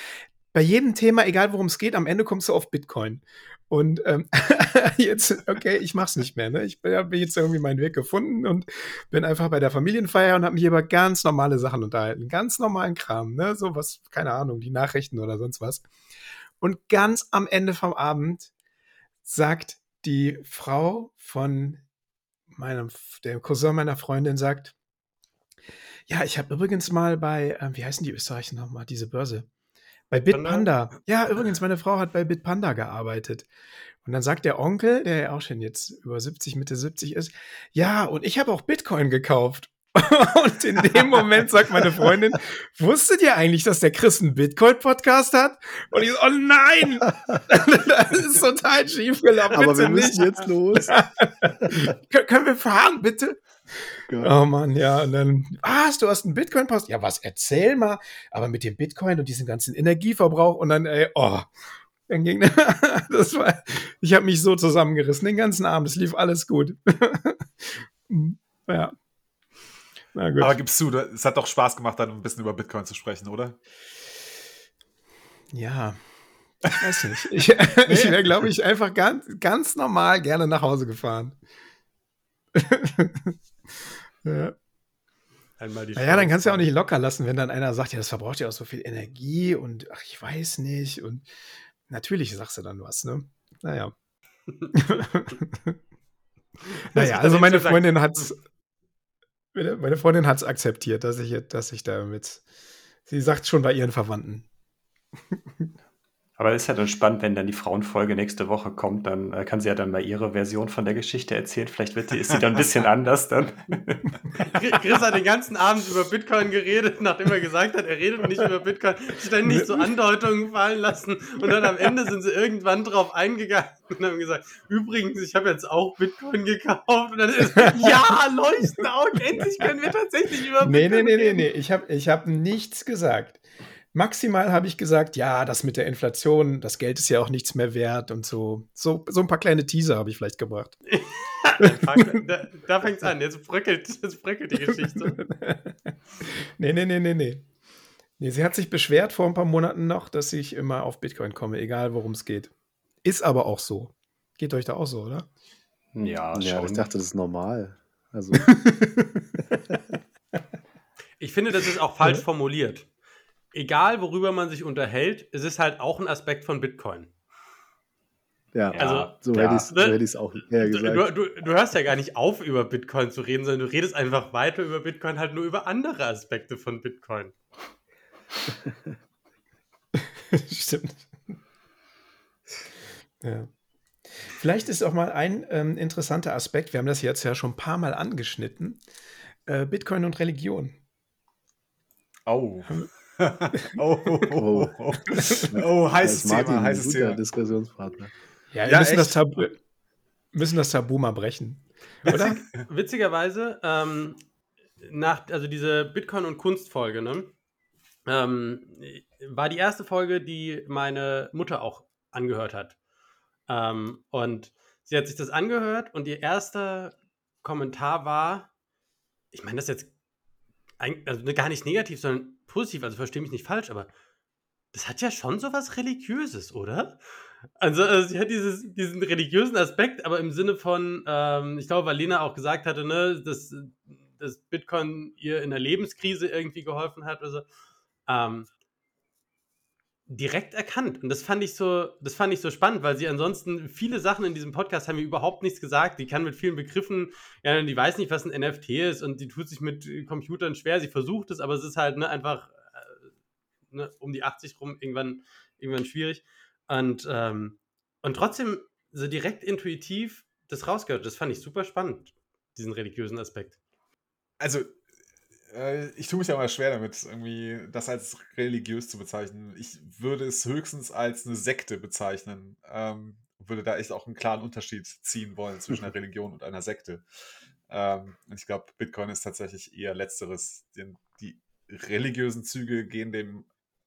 bei jedem Thema, egal worum es geht, am Ende kommst du auf Bitcoin. Und ähm, jetzt, okay, ich mach's nicht mehr. Ne? Ich habe jetzt irgendwie meinen Weg gefunden und bin einfach bei der Familienfeier und habe mich über ganz normale Sachen unterhalten. Ganz normalen Kram, ne? So was, keine Ahnung, die Nachrichten oder sonst was. Und ganz am Ende vom Abend sagt die Frau von meinem, der Cousin meiner Freundin sagt, ja, ich habe übrigens mal bei, äh, wie heißen die Österreicher nochmal, diese Börse? Bei Bitpanda. Ja, übrigens, meine Frau hat bei Bitpanda gearbeitet. Und dann sagt der Onkel, der ja auch schon jetzt über 70, Mitte 70 ist, ja, und ich habe auch Bitcoin gekauft. und in dem Moment sagt meine Freundin, wusstet ihr eigentlich, dass der Chris einen Bitcoin-Podcast hat? Und ich so, oh nein! das ist total schief gelaufen. Aber wir müssen nicht. jetzt los. können wir fahren, bitte? Ja. Oh Mann, ja. Und dann, was, du hast einen Bitcoin-Post? Ja, was, erzähl mal. Aber mit dem Bitcoin und diesem ganzen Energieverbrauch und dann, ey, oh. Dann ging, das war, ich habe mich so zusammengerissen den ganzen Abend. Es lief alles gut. ja. Na gut. Aber gibst du, es hat doch Spaß gemacht, dann ein bisschen über Bitcoin zu sprechen, oder? Ja. Ich weiß nicht. Ich, ich wäre, glaube ich, einfach ganz, ganz normal gerne nach Hause gefahren. ja. einmal die Naja, dann kannst du ja auch nicht locker lassen, wenn dann einer sagt, ja, das verbraucht ja auch so viel Energie und ach, ich weiß nicht. Und natürlich sagst du dann was, ne? Naja. naja, also meine Freundin hat's. Meine meine Freundin hat es akzeptiert, dass ich, dass ich damit. Sie sagt schon bei ihren Verwandten. Aber es ist ja dann spannend, wenn dann die Frauenfolge nächste Woche kommt, dann äh, kann sie ja dann mal ihre Version von der Geschichte erzählen. Vielleicht wird die, ist sie dann ein bisschen anders dann. Chris hat den ganzen Abend über Bitcoin geredet, nachdem er gesagt hat, er redet nicht über Bitcoin, ständig so Andeutungen fallen lassen und dann am Ende sind sie irgendwann drauf eingegangen und haben gesagt, übrigens, ich habe jetzt auch Bitcoin gekauft und dann ist, ja, leuchten Augen, endlich können wir tatsächlich über Nee, nee, Bitcoin nee, nee, reden. nee. Ich habe ich hab nichts gesagt. Maximal habe ich gesagt, ja, das mit der Inflation, das Geld ist ja auch nichts mehr wert und so. So, so ein paar kleine Teaser habe ich vielleicht gebracht. Da, da fängt es an, jetzt bröckelt, jetzt bröckelt die Geschichte. nee, nee, nee, nee, nee. Nee, sie hat sich beschwert vor ein paar Monaten noch, dass ich immer auf Bitcoin komme, egal worum es geht. Ist aber auch so. Geht euch da auch so, oder? Ja, Ja, schon. ich dachte, das ist normal. Also, Ich finde, das ist auch falsch formuliert. Egal, worüber man sich unterhält, es ist halt auch ein Aspekt von Bitcoin. ja, Also, so ja. hätte ich es ich's auch eher Du, gesagt. du, du hörst ja gar nicht auf, über Bitcoin zu reden, sondern du redest einfach weiter über Bitcoin, halt nur über andere Aspekte von Bitcoin. Stimmt. Ja. Vielleicht ist auch mal ein ähm, interessanter Aspekt, wir haben das jetzt ja schon ein paar Mal angeschnitten, äh, Bitcoin und Religion. Oh. oh, oh, oh, oh. oh heißes Thema, heißes Thema. Diskussionspartner. Ja, wir Ja, müssen, das. Tabu, müssen das Tabu mal brechen. Oder? Witzigerweise, ähm, nach, also diese Bitcoin- und Kunstfolge, ne, ähm, war die erste Folge, die meine Mutter auch angehört hat. Ähm, und sie hat sich das angehört und ihr erster Kommentar war, ich meine das jetzt also gar nicht negativ, sondern positiv, also verstehe mich nicht falsch, aber das hat ja schon so was Religiöses, oder? Also, also sie hat dieses, diesen religiösen Aspekt, aber im Sinne von, ähm, ich glaube, weil Lena auch gesagt hatte, ne, dass, dass Bitcoin ihr in der Lebenskrise irgendwie geholfen hat oder so. Ähm, direkt erkannt. Und das fand ich so, das fand ich so spannend, weil sie ansonsten viele Sachen in diesem Podcast haben mir überhaupt nichts gesagt. Die kann mit vielen Begriffen, ja, die weiß nicht, was ein NFT ist und die tut sich mit Computern schwer. Sie versucht es, aber es ist halt ne, einfach äh, ne, um die 80 rum irgendwann, irgendwann schwierig. Und, ähm, und trotzdem so direkt intuitiv das rausgehört. Das fand ich super spannend, diesen religiösen Aspekt. Also, äh, ich tue mich ja mal schwer damit, irgendwie das als religiös zu bezeichnen. Ich würde es höchstens als eine Sekte bezeichnen. Ähm, würde da echt auch einen klaren Unterschied ziehen wollen zwischen einer Religion und einer Sekte. Ähm, und ich glaube, Bitcoin ist tatsächlich eher letzteres. Den, die religiösen Züge gehen dem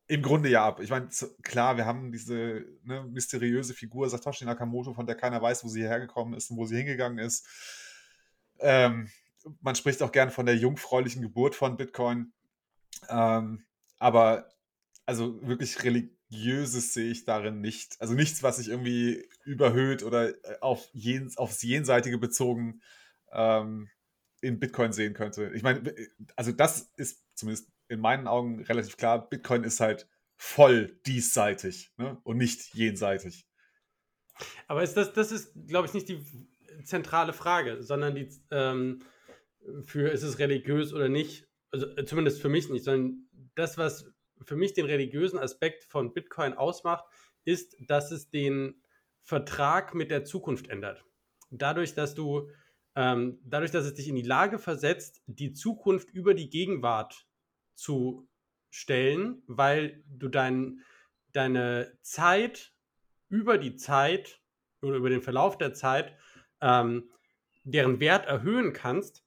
im Grunde ja ab. Ich meine, klar, wir haben diese ne, mysteriöse Figur Satoshi Nakamoto, von der keiner weiß, wo sie hergekommen ist und wo sie hingegangen ist. Ähm, man spricht auch gern von der jungfräulichen Geburt von Bitcoin. Ähm, aber also wirklich religiöses sehe ich darin nicht. Also nichts, was sich irgendwie überhöht oder äh, auf jen, aufs Jenseitige bezogen ähm, in Bitcoin sehen könnte. Ich meine, also das ist zumindest in meinen Augen relativ klar. Bitcoin ist halt voll diesseitig ne? und nicht jenseitig. Aber ist das, das ist, glaube ich, nicht die zentrale Frage, sondern die ähm, für ist es religiös oder nicht, also äh, zumindest für mich nicht, sondern das, was für mich den religiösen Aspekt von Bitcoin ausmacht, ist, dass es den Vertrag mit der Zukunft ändert. Dadurch, dass du, ähm, dadurch, dass es dich in die Lage versetzt, die Zukunft über die Gegenwart zu stellen, weil du dein, deine Zeit über die Zeit oder über den Verlauf der Zeit ähm, deren Wert erhöhen kannst,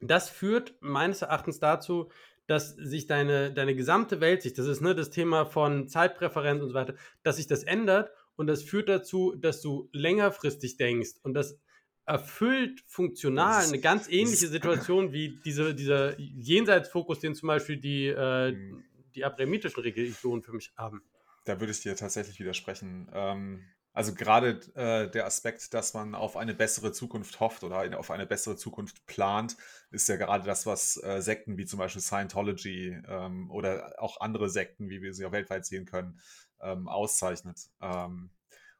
das führt meines Erachtens dazu, dass sich deine, deine gesamte Weltsicht, das ist ne, das Thema von Zeitpräferenz und so weiter, dass sich das ändert und das führt dazu, dass du längerfristig denkst und das erfüllt funktional eine ganz ähnliche Situation wie diese, dieser Jenseitsfokus, den zum Beispiel die, äh, Mhm. die abrahamitischen Religionen für mich haben. Da würde ich dir tatsächlich widersprechen. Ähm, Also gerade äh, der Aspekt, dass man auf eine bessere Zukunft hofft oder auf eine bessere Zukunft plant, ist ja gerade das, was äh, Sekten wie zum Beispiel Scientology ähm, oder auch andere Sekten, wie wir sie auch weltweit sehen können, ähm, auszeichnet. Ähm,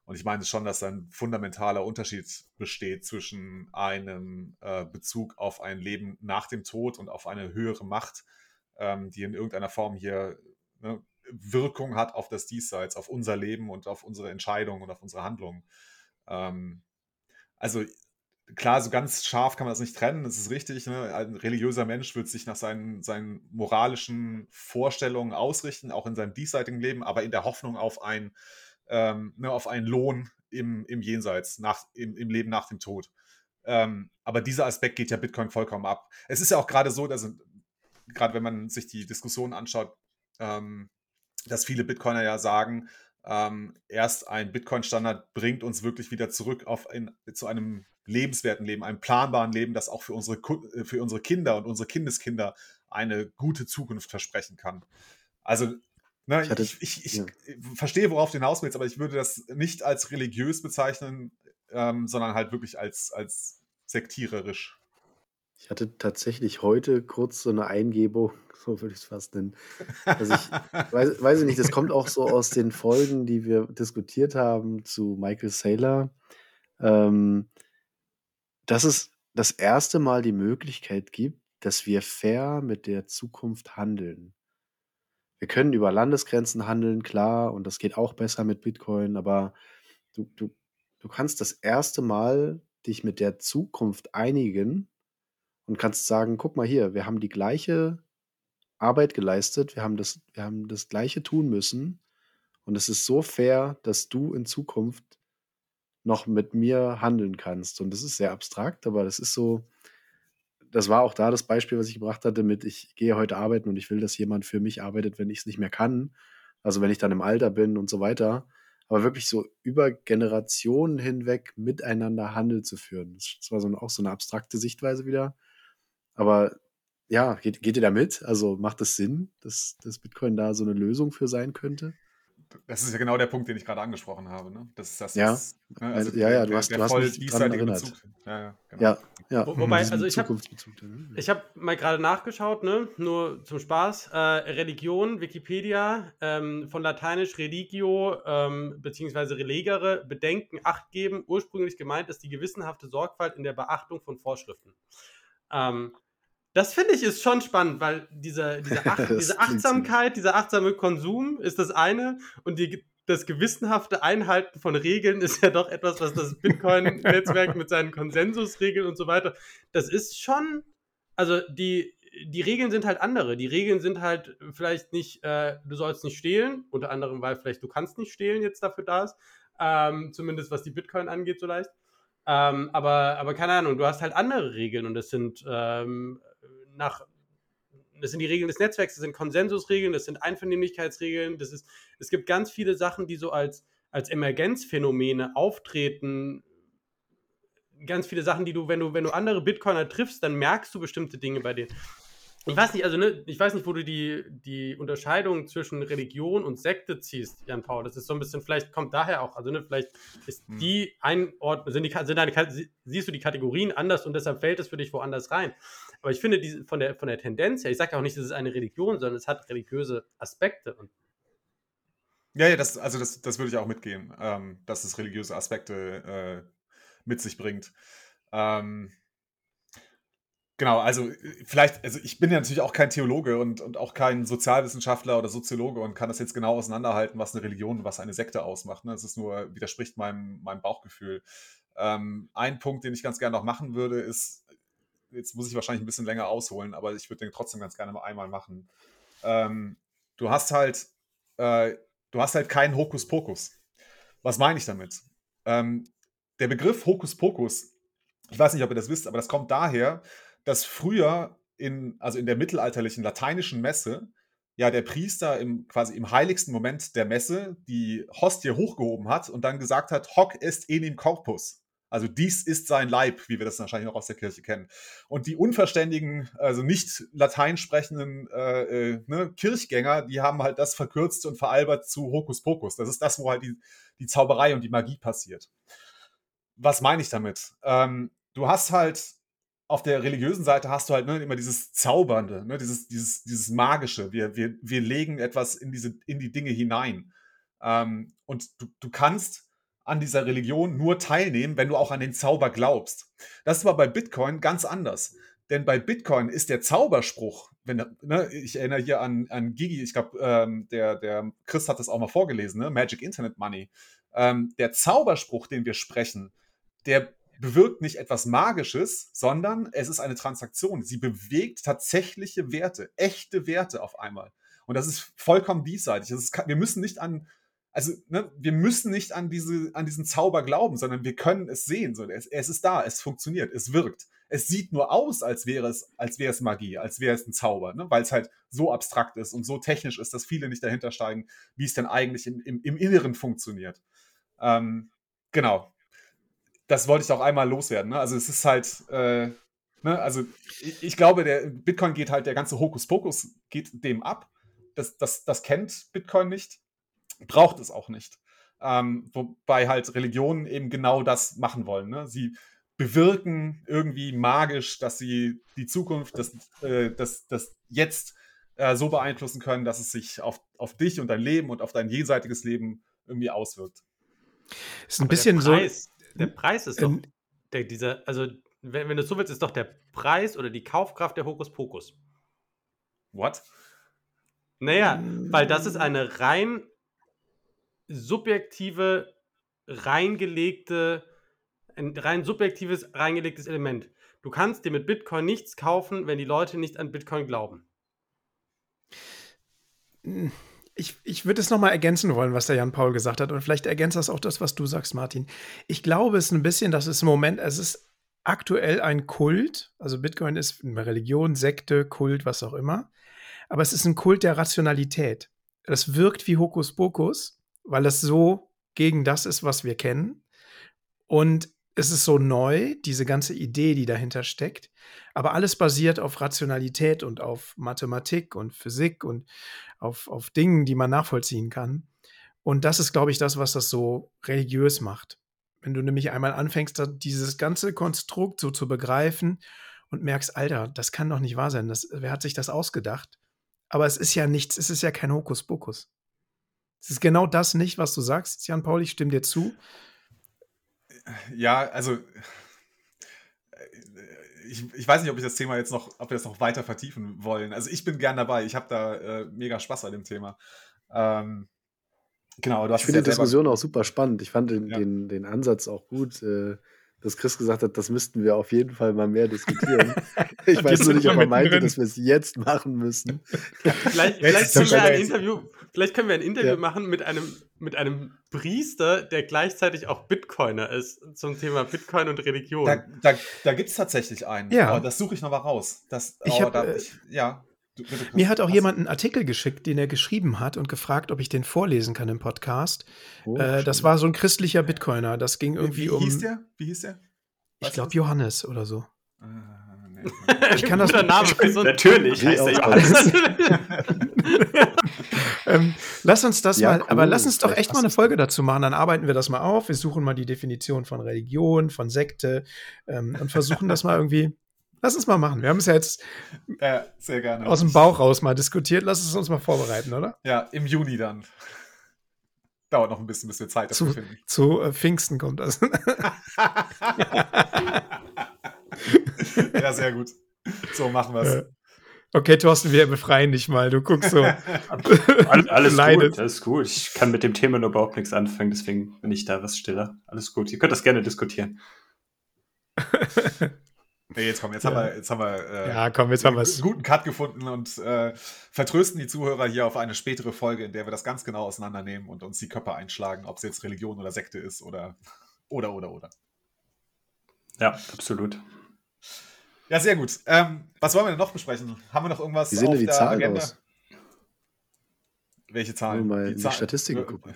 und ich meine schon, dass ein fundamentaler Unterschied besteht zwischen einem äh, Bezug auf ein Leben nach dem Tod und auf eine höhere Macht, ähm, die in irgendeiner Form hier ne, Wirkung hat auf das Diesseits, auf unser Leben und auf unsere Entscheidungen und auf unsere Handlungen. Ähm, also klar, so ganz scharf kann man das nicht trennen, das ist richtig. Ne? Ein religiöser Mensch wird sich nach seinen, seinen moralischen Vorstellungen ausrichten, auch in seinem diesseitigen Leben, aber in der Hoffnung auf, ein, ähm, ne, auf einen Lohn im, im Jenseits, nach, im, im Leben nach dem Tod. Ähm, aber dieser Aspekt geht ja Bitcoin vollkommen ab. Es ist ja auch gerade so, dass gerade wenn man sich die Diskussion anschaut, ähm, dass viele Bitcoiner ja sagen, ähm, erst ein Bitcoin-Standard bringt uns wirklich wieder zurück auf ein, zu einem lebenswerten Leben, einem planbaren Leben, das auch für unsere, äh, für unsere Kinder und unsere Kindeskinder eine gute Zukunft versprechen kann. Also, ne, ich, hatte, ich, ich, ich ja. verstehe, worauf du hinaus willst, aber ich würde das nicht als religiös bezeichnen, ähm, sondern halt wirklich als, als sektiererisch. Ich hatte tatsächlich heute kurz so eine Eingebung, so würde ich es fast nennen. Also ich weiß, weiß ich nicht, das kommt auch so aus den Folgen, die wir diskutiert haben zu Michael Saylor, ähm, dass es das erste Mal die Möglichkeit gibt, dass wir fair mit der Zukunft handeln. Wir können über Landesgrenzen handeln, klar, und das geht auch besser mit Bitcoin, aber du, du, du kannst das erste Mal dich mit der Zukunft einigen und kannst sagen, guck mal hier, wir haben die gleiche Arbeit geleistet, wir haben das, wir haben das gleiche tun müssen. Und es ist so fair, dass du in Zukunft noch mit mir handeln kannst. Und das ist sehr abstrakt, aber das ist so, das war auch da das Beispiel, was ich gebracht hatte mit, ich gehe heute arbeiten und ich will, dass jemand für mich arbeitet, wenn ich es nicht mehr kann. Also wenn ich dann im Alter bin und so weiter. Aber wirklich so über Generationen hinweg miteinander Handel zu führen. Das war so, auch so eine abstrakte Sichtweise wieder. Aber ja, geht, geht ihr da mit? Also macht es das Sinn, dass, dass Bitcoin da so eine Lösung für sein könnte? Das ist ja genau der Punkt, den ich gerade angesprochen habe. Ne? Das ist das, ja, was, ne? also ja, ja, du hast, der, du hast mich dran erinnert. Bezug. Ja, ja, genau. ja, ja. Wo, wobei, also ich habe hab mal gerade nachgeschaut, ne? nur zum Spaß. Äh, Religion, Wikipedia, ähm, von lateinisch religio ähm, beziehungsweise relegere, Bedenken, Acht geben. Ursprünglich gemeint ist die gewissenhafte Sorgfalt in der Beachtung von Vorschriften. Ähm, das finde ich ist schon spannend, weil diese, diese, Ach diese Achtsamkeit, dieser achtsame Konsum ist das eine und die, das gewissenhafte Einhalten von Regeln ist ja doch etwas, was das Bitcoin-Netzwerk mit seinen Konsensusregeln und so weiter, das ist schon, also die, die Regeln sind halt andere. Die Regeln sind halt vielleicht nicht, äh, du sollst nicht stehlen, unter anderem, weil vielleicht du kannst nicht stehlen jetzt dafür da ist, ähm, zumindest was die Bitcoin angeht so leicht. Ähm, aber, aber keine Ahnung, du hast halt andere Regeln und das sind ähm, nach, das sind die Regeln des Netzwerks, das sind Konsensusregeln, das sind Einvernehmlichkeitsregeln, das ist, es gibt ganz viele Sachen, die so als, als Emergenzphänomene auftreten, ganz viele Sachen, die du, wenn du, wenn du andere Bitcoiner triffst, dann merkst du bestimmte Dinge bei denen. Ich weiß nicht, also ne, ich weiß nicht, wo du die, die Unterscheidung zwischen Religion und Sekte ziehst, Jan Paul. Das ist so ein bisschen, vielleicht kommt daher auch, also ne, vielleicht ist hm. die Einordnung, sind, die, sind deine, siehst du die Kategorien anders und deshalb fällt es für dich woanders rein. Aber ich finde, diese, von, der, von der Tendenz her, ich sage auch nicht, es ist eine Religion, sondern es hat religiöse Aspekte. Und ja, ja, das, also das, das würde ich auch mitgehen, ähm, dass es religiöse Aspekte äh, mit sich bringt. Ähm, Genau, also vielleicht, also ich bin ja natürlich auch kein Theologe und, und auch kein Sozialwissenschaftler oder Soziologe und kann das jetzt genau auseinanderhalten, was eine Religion was eine Sekte ausmacht. Ne? Das ist nur, widerspricht meinem, meinem Bauchgefühl. Ähm, ein Punkt, den ich ganz gerne noch machen würde, ist, jetzt muss ich wahrscheinlich ein bisschen länger ausholen, aber ich würde den trotzdem ganz gerne mal einmal machen. Ähm, du hast halt, äh, du hast halt keinen Hokuspokus. Was meine ich damit? Ähm, der Begriff Hokuspokus, ich weiß nicht, ob ihr das wisst, aber das kommt daher, dass früher in, also in der mittelalterlichen lateinischen Messe, ja, der Priester im, quasi im heiligsten Moment der Messe die Hostie hochgehoben hat und dann gesagt hat, hoc est enim corpus. Also dies ist sein Leib, wie wir das wahrscheinlich noch aus der Kirche kennen. Und die unverständigen, also nicht Latein sprechenden äh, äh, ne, Kirchgänger, die haben halt das verkürzt und veralbert zu Hokuspokus. Das ist das, wo halt die, die Zauberei und die Magie passiert. Was meine ich damit? Ähm, du hast halt auf der religiösen Seite hast du halt ne, immer dieses Zaubernde, ne, dieses, dieses, dieses Magische. Wir, wir, wir legen etwas in, diese, in die Dinge hinein. Ähm, und du, du kannst an dieser Religion nur teilnehmen, wenn du auch an den Zauber glaubst. Das ist aber bei Bitcoin ganz anders. Denn bei Bitcoin ist der Zauberspruch, wenn, ne, ich erinnere hier an, an Gigi, ich glaube, ähm, der, der Chris hat das auch mal vorgelesen, ne? Magic Internet Money. Ähm, der Zauberspruch, den wir sprechen, der bewirkt nicht etwas Magisches, sondern es ist eine Transaktion. Sie bewegt tatsächliche Werte, echte Werte auf einmal. Und das ist vollkommen diesseitig. Ist, wir müssen nicht an, also ne, wir müssen nicht an, diese, an diesen Zauber glauben, sondern wir können es sehen. So, es, es ist da, es funktioniert, es wirkt. Es sieht nur aus, als wäre es, als wäre es Magie, als wäre es ein Zauber, ne? weil es halt so abstrakt ist und so technisch ist, dass viele nicht dahinter steigen, wie es denn eigentlich im, im, im Inneren funktioniert. Ähm, genau, das wollte ich auch einmal loswerden. Ne? Also es ist halt, äh, ne? also ich, ich, glaube, der Bitcoin geht halt, der ganze Hokuspokus geht dem ab. Das, das, das kennt Bitcoin nicht, braucht es auch nicht. Ähm, wobei halt Religionen eben genau das machen wollen. Ne? Sie bewirken irgendwie magisch, dass sie die Zukunft, das, äh, das, das Jetzt äh, so beeinflussen können, dass es sich auf, auf dich und dein Leben und auf dein jenseitiges Leben irgendwie auswirkt. Ist ein Aber bisschen so der Preis ist doch ähm, der, dieser, also wenn, wenn du so willst, ist doch der Preis oder die Kaufkraft der Hokuspokus. What? Naja, weil das ist eine rein subjektive, reingelegte, ein rein subjektives, reingelegtes Element. Du kannst dir mit Bitcoin nichts kaufen, wenn die Leute nicht an Bitcoin glauben. Ich, ich würde es nochmal ergänzen wollen, was der Jan Paul gesagt hat. Und vielleicht ergänzt das auch das, was du sagst, Martin. Ich glaube, es ein bisschen, dass es im Moment, es ist aktuell ein Kult. Also Bitcoin ist eine Religion, Sekte, Kult, was auch immer. Aber es ist ein Kult der Rationalität. Das wirkt wie Hokuspokus, weil es so gegen das ist, was wir kennen. Und es ist so neu, diese ganze Idee, die dahinter steckt. Aber alles basiert auf Rationalität und auf Mathematik und Physik und auf, auf Dingen, die man nachvollziehen kann. Und das ist, glaube ich, das, was das so religiös macht. Wenn du nämlich einmal anfängst, dieses ganze Konstrukt so zu begreifen und merkst, Alter, das kann doch nicht wahr sein. Das, wer hat sich das ausgedacht? Aber es ist ja nichts, es ist ja kein Hokuspokus. Es ist genau das nicht, was du sagst, Jan Paul, ich stimme dir zu ja, also ich, ich weiß nicht, ob ich das Thema jetzt noch, ob wir das noch weiter vertiefen wollen. Also ich bin gern dabei. Ich habe da äh, mega Spaß an dem Thema. Ähm, genau, ich finde die Diskussion auch super spannend. Ich fand den, ja. den, den Ansatz auch gut. Äh, dass Chris gesagt hat, das müssten wir auf jeden Fall mal mehr diskutieren. ich weiß nur nicht, ob er meinte, drin. dass wir es jetzt machen müssen. vielleicht, vielleicht, können wir ein Interview, vielleicht können wir ein Interview ja. machen mit einem, mit einem Priester, der gleichzeitig auch Bitcoiner ist, zum Thema Bitcoin und Religion. Da, da, da gibt es tatsächlich einen. Ja. Oh, das suche ich noch mal raus. Das, ich oh, hab, da, äh, ich, ja. Mir hat auch jemand einen Artikel geschickt, den er geschrieben hat und gefragt, ob ich den vorlesen kann im Podcast. Oh, äh, das war so ein christlicher Bitcoiner. Das ging irgendwie Wie um. Wie hieß der? Wie hieß der? ich glaube Johannes oder so. Äh, nee. ich kann das Name so Natürlich heißt er Johannes. ähm, lass uns das ja, mal, cool. aber lass uns doch echt mal eine Folge dazu machen. Dann arbeiten wir das mal auf. Wir suchen mal die Definition von Religion, von Sekte ähm, und versuchen das mal irgendwie Lass uns mal machen. Wir haben es ja jetzt ja, sehr gerne. aus dem Bauch raus mal diskutiert. Lass es uns mal vorbereiten, oder? Ja, im Juni dann. Dauert noch ein bisschen, bis wir Zeit dafür zu, finden. Zu äh, Pfingsten kommt das. ja, sehr gut. So machen wir es. Okay, Thorsten, wir befreien dich mal. Du guckst so. alles, alles gut, alles gut. Ich kann mit dem Thema nur überhaupt nichts anfangen, deswegen bin ich da was stiller. Alles gut. Ihr könnt das gerne diskutieren. Nee, jetzt komm, jetzt ja. haben wir, jetzt haben wir äh, ja, komm, jetzt haben wir einen guten Cut gefunden und äh, vertrösten die Zuhörer hier auf eine spätere Folge, in der wir das ganz genau auseinandernehmen und uns die Köpfe einschlagen, ob es jetzt Religion oder Sekte ist oder oder oder oder. Ja, absolut. Ja, sehr gut. Ähm, was wollen wir denn noch besprechen? Haben wir noch irgendwas Wie sehen auf die der Zahlen Agenda? Aus? Welche Zahlen? Mal die, die Statistiken gucken.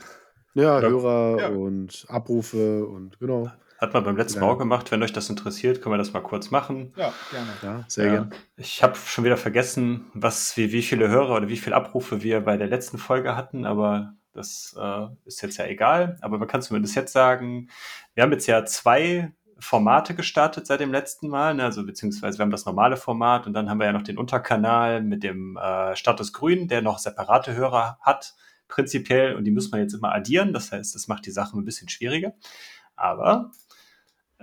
Ja, ja, Hörer ja. und Abrufe und genau. Hat man beim letzten Mal auch gemacht. Wenn euch das interessiert, können wir das mal kurz machen. Ja, gerne. Ja, sehr Ja. gerne. Ich habe schon wieder vergessen, was wie, wie viele Hörer oder wie viele Abrufe wir bei der letzten Folge hatten, aber das äh, ist jetzt ja egal. Aber man kann zumindest jetzt sagen, wir haben jetzt ja zwei Formate gestartet seit dem letzten Mal, ne? also beziehungsweise wir haben das normale Format und dann haben wir ja noch den Unterkanal mit dem äh, Status Grün, der noch separate Hörer hat, prinzipiell, und die muss man jetzt immer addieren. Das heißt, das macht die Sache ein bisschen schwieriger. Aber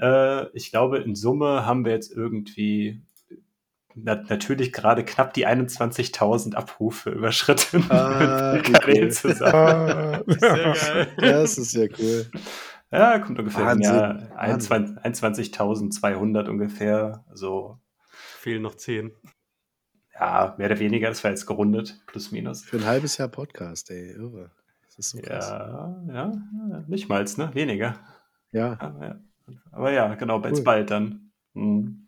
äh, ich glaube, in Summe haben wir jetzt irgendwie na, natürlich gerade knapp die 21.000 Abrufe überschritten Ah, mit Kanälen cool. zusammen. Ah, Sehr geil. Das ist ja cool. Ja, kommt ungefähr Wahnsinn, ja, Wahnsinn. 21.200 ungefähr. So, Fehlen noch 10. ja, mehr oder weniger, das war jetzt gerundet, plus minus. Für ein halbes Jahr Podcast, ey, irre. Das ist so krass. Ja, ja, nicht mal, ne? Weniger. Ja, Aber ja, aber ja genau, jetzt Cool. bald dann. Hm.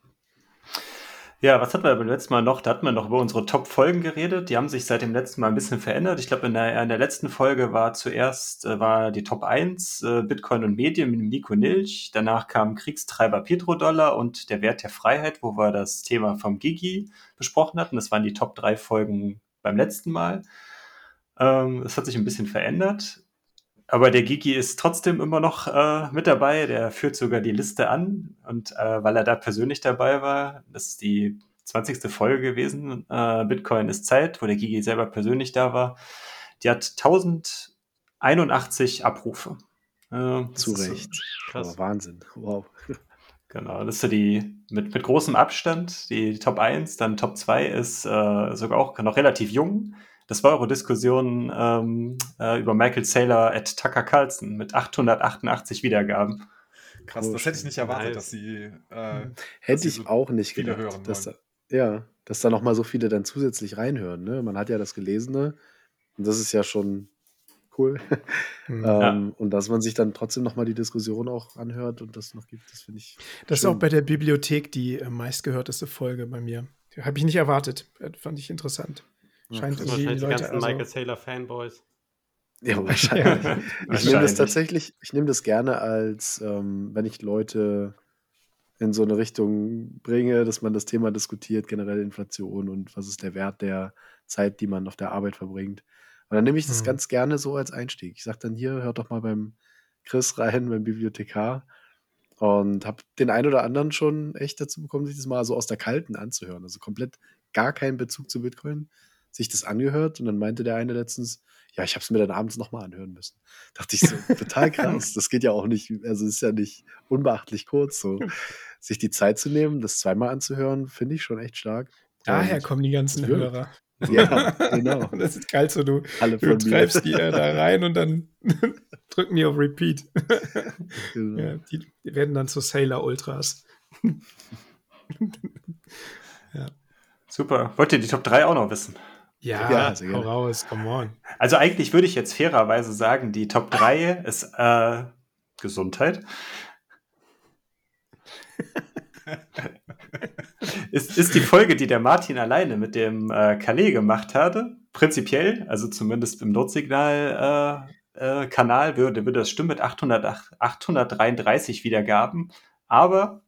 Ja, was hatten wir beim letzten Mal noch? Da hatten wir noch über unsere Top-Folgen geredet. Die haben sich seit dem letzten Mal ein bisschen verändert. Ich glaube, in der, in der letzten Folge war zuerst äh, war die Top 1 äh, Bitcoin und Medien mit dem Nico Nilch. Danach kam Kriegstreiber Petrodollar und der Wert der Freiheit, wo wir das Thema vom Gigi besprochen hatten. Das waren die Top 3 Folgen beim letzten Mal. Ähm, Es hat sich ein bisschen verändert. Aber der Gigi ist trotzdem immer noch äh, mit dabei. Der führt sogar die Liste an. Und äh, weil er da persönlich dabei war, das ist die 20. Folge gewesen, äh, Bitcoin ist Zeit, wo der Gigi selber persönlich da war. Die hat 1081 Abrufe. Äh, zu ist so- Recht. Krass. Aber Wahnsinn. Wow. Genau, das ist so die mit, mit großem Abstand, die Top 1, dann Top 2 ist äh, sogar auch noch relativ jung. Das war eure Diskussion ähm, äh, über Michael Saylor at Tucker Carlson mit 888 Wiedergaben. Krass, Oh, das hätte ich nicht erwartet, nice. dass sie. Äh, Hätte sie ich so auch nicht gedacht. hören dass da, ja, dass da noch mal so viele dann zusätzlich reinhören. Ne? Man hat ja das Gelesene und das ist ja schon cool. Hm. ähm, Und dass man sich dann trotzdem noch mal die Diskussion auch anhört und das noch gibt, das finde ich Das ist schön. auch bei der Bibliothek die äh, meistgehörteste Folge bei mir. Habe ich nicht erwartet. Äh, Fand ich interessant. Scheint Wahrscheinlich die Leute. ganzen Also, Michael Saylor Fanboys. Ja, wahrscheinlich. Ich nehme das Wahrscheinlich. tatsächlich, ich nehme das gerne als, ähm, wenn ich Leute in so eine Richtung bringe, dass man das Thema diskutiert, generell Inflation und was ist der Wert der Zeit, die man auf der Arbeit verbringt. Und dann nehme ich das Mhm. ganz gerne so als Einstieg. Ich sage dann hier, hört doch mal beim Chris rein, beim Bibliothekar. Und habe den einen oder anderen schon echt dazu bekommen, sich das mal so aus der Kalten anzuhören. Also komplett gar keinen Bezug zu Bitcoin, sich das angehört. Und dann meinte der eine letztens, ja, ich habe es mir dann abends nochmal anhören müssen. Dachte ich so, total krass. Das geht ja auch nicht, also ist ja nicht unbeachtlich kurz. So. Sich die Zeit zu nehmen, das zweimal anzuhören, finde ich schon echt stark. daher Und- kommen die ganzen. Hörer. Ja, genau. Das ist geil, so du, Alle du treibst die äh, da rein und dann drücken die auf Repeat. Genau. ja, die, die werden dann zu Sailor Ultras. Super. Wollt ihr die Top 3 auch noch wissen? Ja, Ja, sehr hau raus, come on. Also eigentlich würde ich jetzt fairerweise sagen, die Top 3 ist äh, Gesundheit. ist, ist die Folge, die der Martin alleine mit dem äh, Calais gemacht hatte. Prinzipiell, also zumindest im Notsignal äh, äh, Kanal würde, würde das stimmen mit 800, 833 Wiedergaben. Aber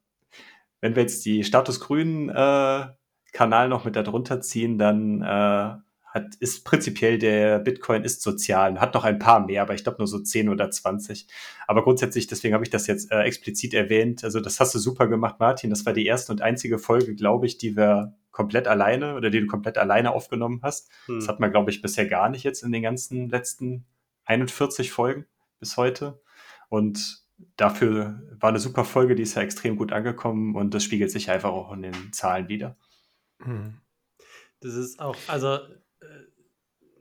wenn wir jetzt die Status Grün äh, Kanal noch mit darunter ziehen, dann äh, hat, ist prinzipiell der Bitcoin ist sozial, hat noch ein paar mehr, aber ich glaube nur so 10 oder 20. Aber grundsätzlich, deswegen habe ich das jetzt äh, explizit erwähnt. Also das hast du super gemacht, Martin. Das war die erste und einzige Folge, glaube ich, die wir komplett alleine oder die du komplett alleine aufgenommen hast. Hm. Das hat man, glaube ich, bisher gar nicht jetzt in den ganzen letzten 41 Folgen bis heute. Und dafür war eine super Folge, die ist ja extrem gut angekommen und das spiegelt sich einfach auch in den Zahlen wieder. Hm. Das ist auch, also äh,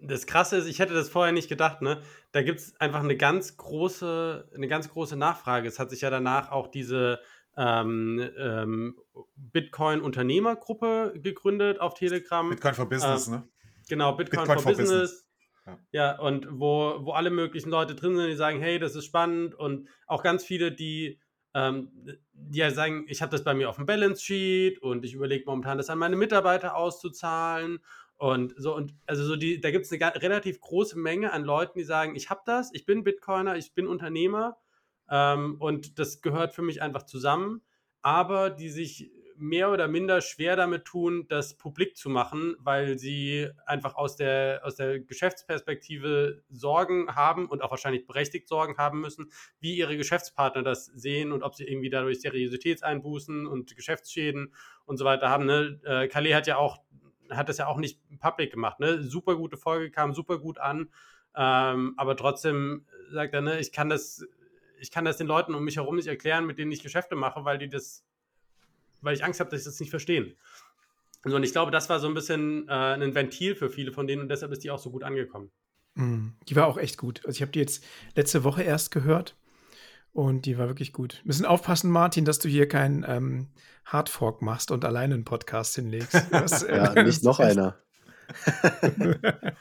das Krasse ist, ich hätte das vorher nicht gedacht, ne? Da gibt es einfach eine ganz große, eine ganz große Nachfrage. Es hat sich ja danach auch diese ähm, ähm, Bitcoin-Unternehmergruppe gegründet auf Telegram. Bitcoin for Business, Ähm, ne? Genau, Bitcoin, Bitcoin for, for Business. Business. Ja. Ja. und wo, wo alle möglichen Leute drin sind, die sagen, hey, das ist spannend und auch ganz viele, die, ähm, die ja sagen, ich habe das bei mir auf dem Balance Sheet und ich überlege momentan, das an meine Mitarbeiter auszuzahlen und so und also so die, da gibt es eine relativ große Menge an Leuten, die sagen, ich habe das, ich bin Bitcoiner, ich bin Unternehmer Ähm, und das gehört für mich einfach zusammen, aber die sich mehr oder minder schwer damit tun, das publik zu machen, weil sie einfach aus der, aus der Geschäftsperspektive Sorgen haben und auch wahrscheinlich berechtigt Sorgen haben müssen, wie ihre Geschäftspartner das sehen und ob sie irgendwie dadurch Seriositätseinbußen und Geschäftsschäden und so weiter haben. Ne? Äh, Calais hat ja auch, hat das ja auch nicht public gemacht. Ne? Super gute Folge, kam super gut an, ähm, aber trotzdem sagt er, ne, ich kann das, ich kann das den Leuten um mich herum nicht erklären, mit denen ich Geschäfte mache, weil die das weil ich Angst habe, dass sie das nicht verstehen. Also, und ich glaube, das war so ein bisschen äh, ein Ventil für viele von denen und deshalb ist die auch so gut angekommen. Mm, die war auch echt gut. Also ich habe die jetzt letzte Woche erst gehört und die war wirklich gut. Wir müssen aufpassen, Martin, dass du hier keinen ähm, Hardfork machst und alleine einen Podcast hinlegst. Das, äh, ja, nicht noch einer.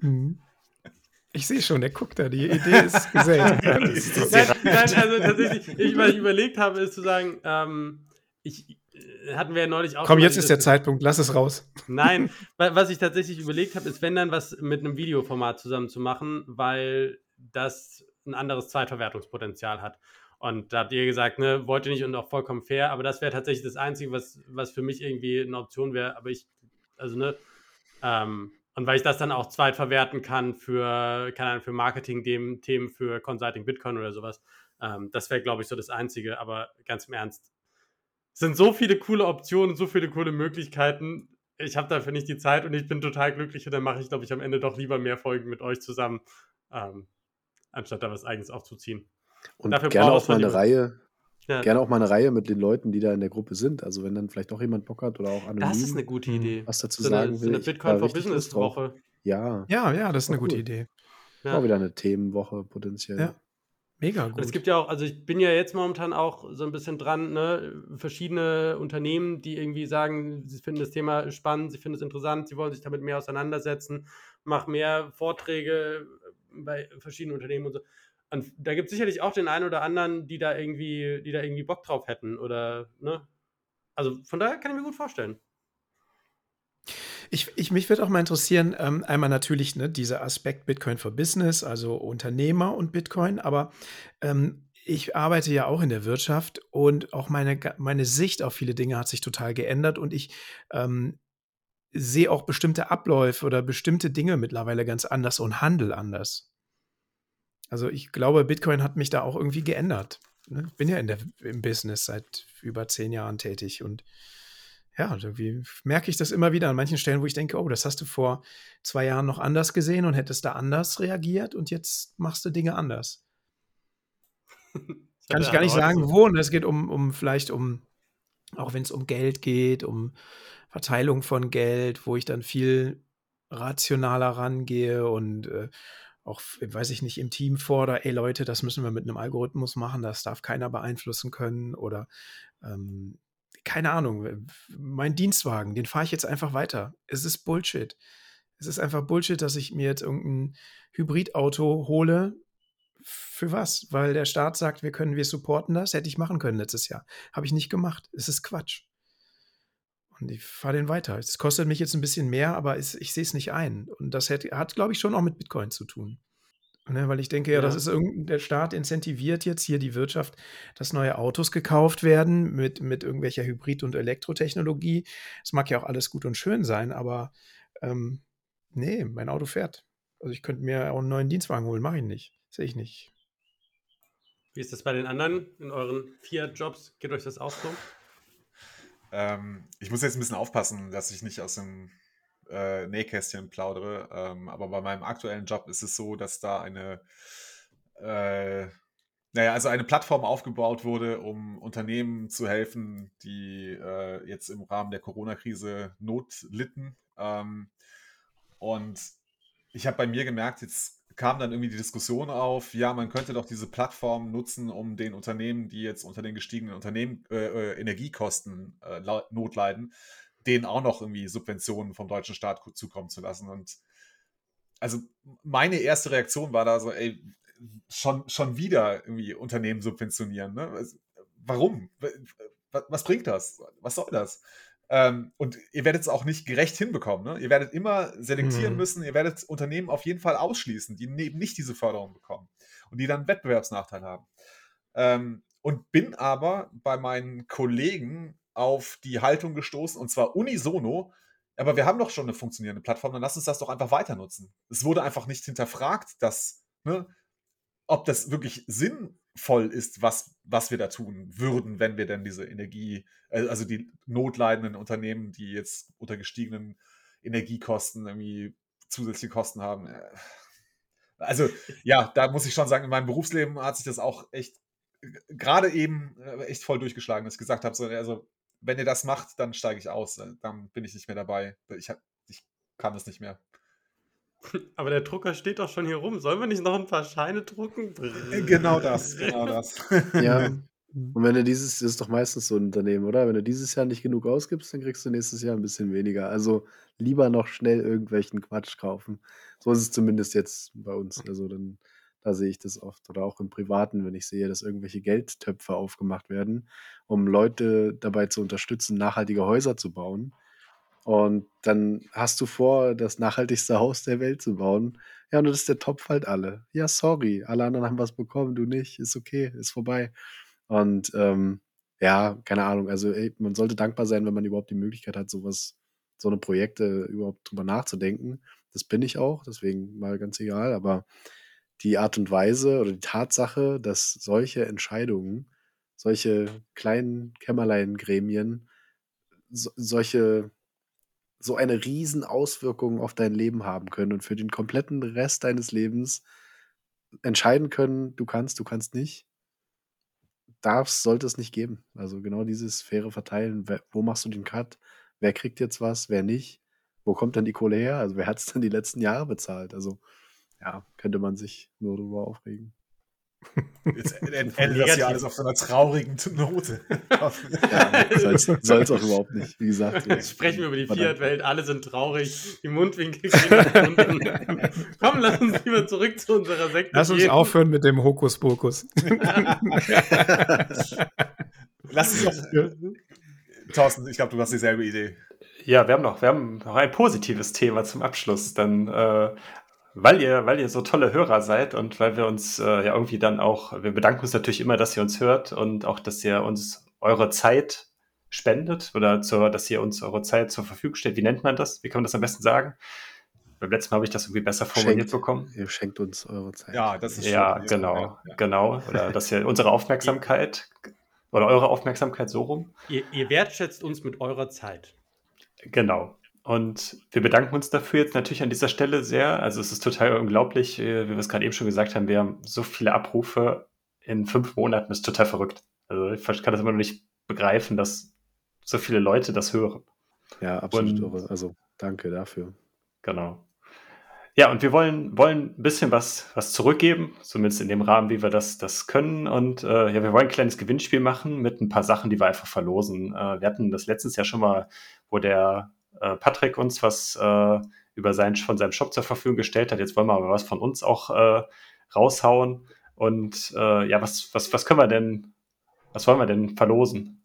Mhm. Ich sehe schon, der guckt da, die Idee ist gesät. nein, nein, also tatsächlich, ich, was ich überlegt habe, ist zu sagen, ähm, ich, äh, hatten wir ja neulich auch. Komm, jetzt ist der Zeitpunkt, lass es raus. Nein, was ich tatsächlich überlegt habe, ist, wenn dann was mit einem Videoformat zusammen zu machen, weil das ein anderes Zweitverwertungspotenzial hat. Und da habt ihr gesagt, ne, wollt ihr nicht und auch vollkommen fair, aber das wäre tatsächlich das Einzige, was, was für mich irgendwie eine Option wäre. Aber ich, also ne, ähm, und weil ich das dann auch zweitverwerten kann für, keine Ahnung, für Marketing-Themen, für Consulting Bitcoin oder sowas. Ähm, das wäre, glaube ich, so das Einzige. Aber ganz im Ernst, sind so viele coole Optionen, so viele coole Möglichkeiten. Ich habe dafür nicht die Zeit und ich bin total glücklich und dann mache ich, glaube ich, am Ende doch lieber mehr Folgen mit euch zusammen, ähm, anstatt da was Eigenes aufzuziehen. Und dafür gerne auch mal eine Reihe, ja. gerne auch mal eine Reihe mit den Leuten, die da in der Gruppe sind. Also wenn dann vielleicht auch jemand Bock hat oder auch anonym. Das ist eine gute Idee. Was dazu so sagen eine, will. So eine Bitcoin for Business Woche. Ja. Ja, ja, das ist eine cool. gute Idee. Ja. Auch wieder eine Themenwoche potenziell. Ja. Mega gut. Und es gibt ja auch, also ich bin ja jetzt momentan auch so ein bisschen dran, ne, verschiedene Unternehmen, die irgendwie sagen, sie finden das Thema spannend, sie finden es interessant, sie wollen sich damit mehr auseinandersetzen, machen mehr Vorträge bei verschiedenen Unternehmen und so. Und da gibt es sicherlich auch den einen oder anderen, die da irgendwie, die da irgendwie Bock drauf hätten. Oder, ne? Also von daher kann ich mir gut vorstellen. Ich, ich, mich würde auch mal interessieren, ähm, einmal natürlich ne, dieser Aspekt Bitcoin for Business, also Unternehmer und Bitcoin, aber ähm, ich arbeite ja auch in der Wirtschaft und auch meine, meine Sicht auf viele Dinge hat sich total geändert und ich ähm, sehe auch bestimmte Abläufe oder bestimmte Dinge mittlerweile ganz anders und Handel anders. Also ich glaube, Bitcoin hat mich da auch irgendwie geändert. Ne? Ich bin ja in der, im Business seit über zehn Jahren tätig und ja, irgendwie merke ich das immer wieder an manchen Stellen, wo ich denke, oh, das hast du vor zwei Jahren noch anders gesehen und hättest da anders reagiert und jetzt machst du Dinge anders. Kann ich gar nicht sagen, wo. Ne? Es geht um, um vielleicht um, auch wenn es um Geld geht, um Verteilung von Geld, wo ich dann viel rationaler rangehe und äh, auch, weiß ich nicht, im Team fordere, ey Leute, das müssen wir mit einem Algorithmus machen, das darf keiner beeinflussen können oder ähm, keine Ahnung, mein Dienstwagen, den fahre ich jetzt einfach weiter. Es ist Bullshit. Es ist einfach Bullshit, dass ich mir jetzt irgendein Hybridauto hole. Für was? Weil der Staat sagt, wir können, wir supporten das. Hätte ich machen können letztes Jahr. Habe ich nicht gemacht. Es ist Quatsch. Und ich fahre den weiter. Es kostet mich jetzt ein bisschen mehr, aber ich sehe es nicht ein. Und das hat glaube ich, schon auch mit Bitcoin zu tun. Ne, weil ich denke, ja, ja, das ist irgendein, der Staat incentiviert jetzt hier die Wirtschaft, dass neue Autos gekauft werden mit, mit irgendwelcher Hybrid- und Elektrotechnologie. Es mag ja auch alles gut und schön sein, aber ähm, nee, mein Auto fährt. Also ich könnte mir auch einen neuen Dienstwagen holen, mache ich nicht. Sehe ich nicht. Wie ist das bei den anderen in euren vier Jobs? Geht euch das auch so? Ähm, ich muss jetzt ein bisschen aufpassen, dass ich nicht aus dem äh, Nähkästchen plaudere. Ähm, aber bei meinem aktuellen Job ist es so, dass da eine, äh, naja, also eine Plattform aufgebaut wurde, um Unternehmen zu helfen, die äh, jetzt im Rahmen der Corona-Krise Not litten. Ähm, und ich habe bei mir gemerkt, jetzt kam dann irgendwie die Diskussion auf, ja, man könnte doch diese Plattform nutzen, um den Unternehmen, die jetzt unter den gestiegenen Unternehmen, äh, äh Energiekosten äh, Not leiden, denen auch noch irgendwie Subventionen vom deutschen Staat zukommen zu lassen. Und also meine erste Reaktion war da so, ey, schon, schon wieder irgendwie Unternehmen subventionieren. Ne? Warum? Was bringt das? Was soll das? Ähm, und ihr werdet es auch nicht gerecht hinbekommen. Ne? Ihr werdet immer selektieren mhm. müssen, ihr werdet Unternehmen auf jeden Fall ausschließen, die eben nicht diese Förderung bekommen. und die dann Wettbewerbsnachteil haben. Ähm, und bin aber bei meinen Kollegen auf die Haltung gestoßen und zwar unisono. Aber wir haben doch schon eine funktionierende Plattform, dann lass uns das doch einfach weiter nutzen. Es wurde einfach nicht hinterfragt, dass, ne, ob das wirklich sinnvoll ist, was, was wir da tun würden, wenn wir denn diese Energie, äh, also die notleidenden Unternehmen, die jetzt unter gestiegenen Energiekosten irgendwie zusätzliche Kosten haben. Äh, also ja, da muss ich schon sagen, in meinem Berufsleben hat sich das auch echt gerade eben äh, echt voll durchgeschlagen, dass ich gesagt habe, so, also wenn ihr das macht, dann steige ich aus, dann bin ich nicht mehr dabei. Ich, hab, ich kann das nicht mehr. Aber der Drucker steht doch schon hier rum. Sollen wir nicht noch ein paar Scheine drucken? Äh, genau das, genau das. Ja. Und wenn du dieses, das ist doch meistens so ein Unternehmen, oder? Wenn du dieses Jahr nicht genug ausgibst, dann kriegst du nächstes Jahr ein bisschen weniger. Also lieber noch schnell irgendwelchen Quatsch kaufen. So ist es zumindest jetzt bei uns. Also dann da sehe ich das oft oder auch im Privaten, wenn ich sehe, dass irgendwelche Geldtöpfe aufgemacht werden, um Leute dabei zu unterstützen, nachhaltige Häuser zu bauen. Und dann hast du vor, das nachhaltigste Haus der Welt zu bauen. Ja, und das ist der Topf halt alle. Ja, sorry, alle anderen haben was bekommen, du nicht. Ist okay, ist vorbei. Und ähm, ja, keine Ahnung. Also ey, man sollte dankbar sein, wenn man überhaupt die Möglichkeit hat, sowas, so eine Projekte überhaupt drüber nachzudenken. Das bin ich auch, deswegen mal ganz egal. Aber die Art und Weise oder die Tatsache, dass solche Entscheidungen, solche kleinen Kämmerlein-Gremien, so, solche, so eine riesen Auswirkung auf dein Leben haben können und für den kompletten Rest deines Lebens entscheiden können, du kannst, du kannst nicht, darf sollte es nicht geben. Also genau dieses faire Verteilen, wo machst du den Cut, wer kriegt jetzt was, wer nicht, wo kommt dann die Kohle her, also wer hat es denn die letzten Jahre bezahlt, also ja, könnte man sich nur darüber aufregen. Jetzt endet das ja alles auf so einer traurigen Note. ja, soll es auch überhaupt nicht. Wie gesagt. Jetzt sprechen wir über die Fiat-Welt, alle sind traurig, die Mundwinkel gehen unten. Komm, lass uns lieber zurück zu unserer Sekte Lass uns gehen. aufhören mit dem Hokuspokus. lass uns doch. Thorsten, ich glaube, du hast dieselbe Idee. Ja, wir haben noch, wir haben noch ein positives Thema zum Abschluss. Dann äh, weil ihr, weil ihr so tolle Hörer seid und weil wir uns äh, ja irgendwie dann auch, wir bedanken uns natürlich immer, dass ihr uns hört und auch, dass ihr uns eure Zeit spendet oder zur, dass ihr uns eure Zeit zur Verfügung stellt. Wie nennt man das? Wie kann man das am besten sagen? Beim letzten Mal habe ich das irgendwie besser formuliert schenkt, bekommen. Ihr schenkt uns eure Zeit. Ja, das ist Ja, genau, ja. genau. Oder dass ihr unsere Aufmerksamkeit oder eure Aufmerksamkeit so rum. Ihr, ihr wertschätzt uns mit eurer Zeit. Genau. Und wir bedanken uns dafür jetzt natürlich an dieser Stelle sehr. Also es ist total unglaublich, äh, wie wir es gerade eben schon gesagt haben, wir haben so viele Abrufe in fünf Monaten, das ist total verrückt. Also ich kann das immer noch nicht begreifen, dass so viele Leute das hören. Ja, absolut. Und, also danke dafür. Genau. Ja, und wir wollen, wollen ein bisschen was, was zurückgeben, zumindest in dem Rahmen, wie wir das, das können. Und äh, ja, wir wollen ein kleines Gewinnspiel machen mit ein paar Sachen, die wir einfach verlosen. Äh, wir hatten das letztes Jahr schon mal, wo der äh, Patrick uns was äh, über sein, von seinem Shop zur Verfügung gestellt hat. Jetzt wollen wir aber was von uns auch äh, raushauen. Und äh, ja, was, was, was können wir denn, was wollen wir denn verlosen?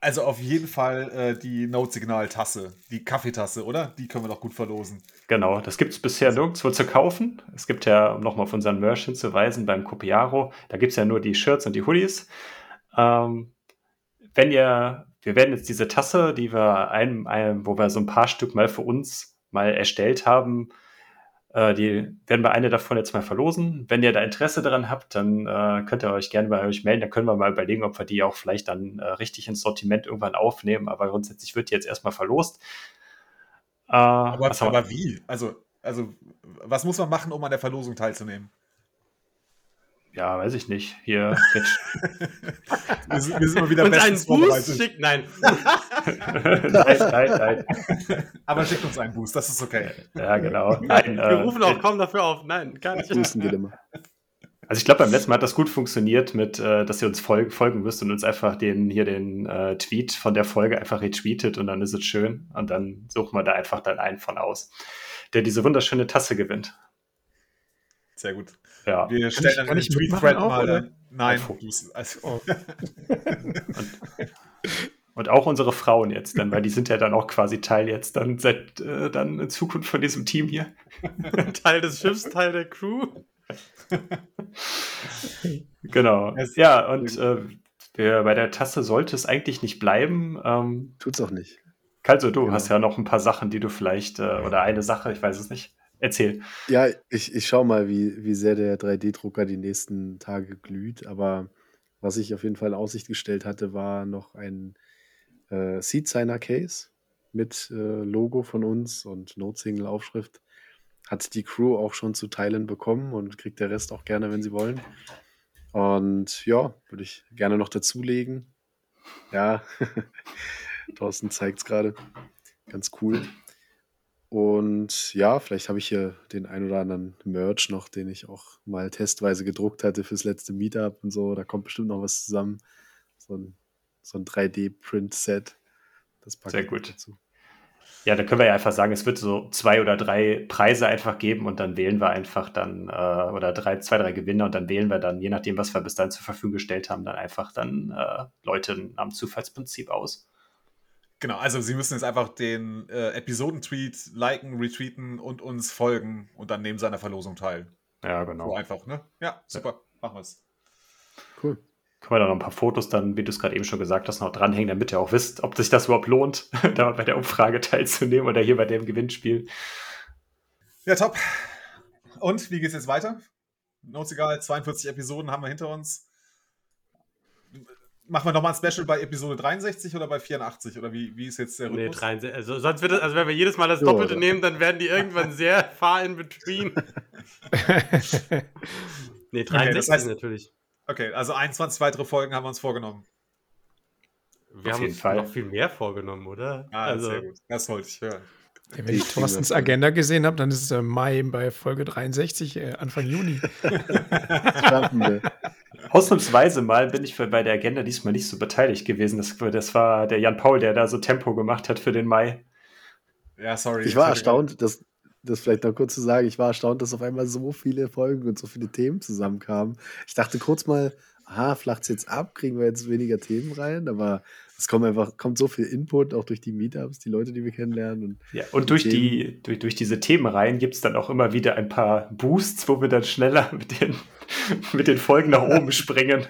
Also auf jeden Fall äh, die Note-Signal-Tasse, die Kaffeetasse, oder? Die können wir doch gut verlosen. Genau, das gibt es bisher nirgendwo zu kaufen. Es gibt ja, um nochmal auf unseren Merch hinzuweisen, beim Copiaro, da gibt es ja nur die Shirts und die Hoodies. Ähm, wenn ihr wir werden jetzt diese Tasse, die wir ein, ein, wo wir so ein paar Stück mal für uns mal erstellt haben, äh, die werden wir eine davon jetzt mal verlosen. Wenn ihr da Interesse daran habt, dann äh, könnt ihr euch gerne bei euch melden. Dann können wir mal überlegen, ob wir die auch vielleicht dann äh, richtig ins Sortiment irgendwann aufnehmen. Aber grundsätzlich wird die jetzt erstmal verlost. Äh, aber, aber wie? Also, also, was muss man machen, um an der Verlosung teilzunehmen? Ja, weiß ich nicht. Hier. wir, sind, wir sind mal wieder bestens vorbereitet. Schickt, nein. nein, nein, nein. Aber schickt uns einen Boost, das ist okay. Ja, genau. Nein, wir äh, rufen auch kaum dafür auf. Nein, gar nicht. Boosten geht immer. Also ich glaube, beim letzten Mal hat das gut funktioniert, mit, äh, dass ihr uns folgen, folgen müsst und uns einfach den hier den äh, Tweet von der Folge einfach retweetet und dann ist es schön. Und dann suchen wir da einfach dann einen von aus, der diese wunderschöne Tasse gewinnt. Sehr gut. Ja. Wir stellen dann einen Tweet-Thread mal. Oder? Nein. Also. Oh. und, und, auch unsere Frauen jetzt dann, weil die sind ja dann auch quasi Teil jetzt dann seit äh, dann in Zukunft von diesem Team hier. Teil des Schiffs, Teil der Crew. genau. Ja, und äh, bei der Tasse sollte es eigentlich nicht bleiben. Ähm, Tut's auch nicht. Also, du Genau. hast ja noch ein paar Sachen, die du vielleicht, äh, oder eine Sache, ich weiß es nicht. Erzähl. Ja, ich, ich schaue mal, wie, wie sehr der 3D-Drucker die nächsten Tage glüht. Aber was ich auf jeden Fall in Aussicht gestellt hatte, war noch ein äh, Seed Signer Case mit äh, Logo von uns und Note-Single-Aufschrift. Hat die Crew auch schon zu Teilen bekommen und kriegt der Rest auch gerne, wenn sie wollen. Und ja, würde ich gerne noch dazulegen. Ja, Thorsten zeigt es gerade. Ganz cool. Und ja, vielleicht habe ich hier den ein oder anderen Merch noch, den ich auch mal testweise gedruckt hatte fürs letzte Meetup und so. Da kommt bestimmt noch was zusammen. So ein, so ein 3D-Print-Set. Das packe Sehr gut. dazu. Ja, da können wir ja einfach sagen, es wird so zwei oder drei Preise einfach geben und dann wählen wir einfach dann, äh, oder drei, zwei, drei Gewinner und dann wählen wir dann, je nachdem, was wir bis dahin zur Verfügung gestellt haben, dann einfach dann äh, Leute am Zufallsprinzip aus. Genau, also Sie müssen jetzt einfach den äh, Episodentweet liken, retweeten und uns folgen und dann neben seiner Verlosung teil. Ja, So genau. einfach, ne? Ja, super. Machen wir es. Cool. Können wir da noch ein paar Fotos dann, wie du es gerade eben schon gesagt hast, noch dranhängen, damit ihr auch wisst, ob sich das überhaupt lohnt, da bei der Umfrage teilzunehmen oder hier bei dem Gewinnspiel. Ja, top. Und wie geht's jetzt weiter? Notes egal, 42 Episoden haben wir hinter uns. Machen wir nochmal ein Special bei Episode 63 oder bei 84? Oder wie, wie ist jetzt der Nee, Rhythmus? 63. Also, sonst wird das, also wenn wir jedes Mal das Ja, Doppelte oder? nehmen, dann werden die irgendwann sehr far in between. Nee, 63 heißt- natürlich. Okay, also 21 weitere Folgen haben wir uns vorgenommen. Wir Auf haben jeden uns Fall. noch viel mehr vorgenommen, oder? Ah, also, sehr gut. Das wollte ich hören. Ja, wenn ich kriegen Thorstens. Agenda gesehen habe, dann ist es äh, Mai bei Folge 63, äh, Anfang Juni. Das schaffen wir. Ausnahmsweise mal bin ich bei der Agenda diesmal nicht so beteiligt gewesen. Das, das war der Jan Paul, der da so Tempo gemacht hat für den Mai. Ja, sorry. Ich war erstaunt, dass das vielleicht noch kurz zu sagen, ich war erstaunt, dass auf einmal so viele Folgen und so viele Themen zusammenkamen. Ich dachte kurz mal, ah, flacht's jetzt ab, kriegen wir jetzt weniger Themen rein, aber es kommt einfach, kommt so viel Input, auch durch die Meetups, die Leute, die wir kennenlernen. Und Ja, und durch, Themen. die, durch, durch diese Themenreihen gibt es dann auch immer wieder ein paar Boosts, wo wir dann schneller mit den, mit den Folgen nach oben springen.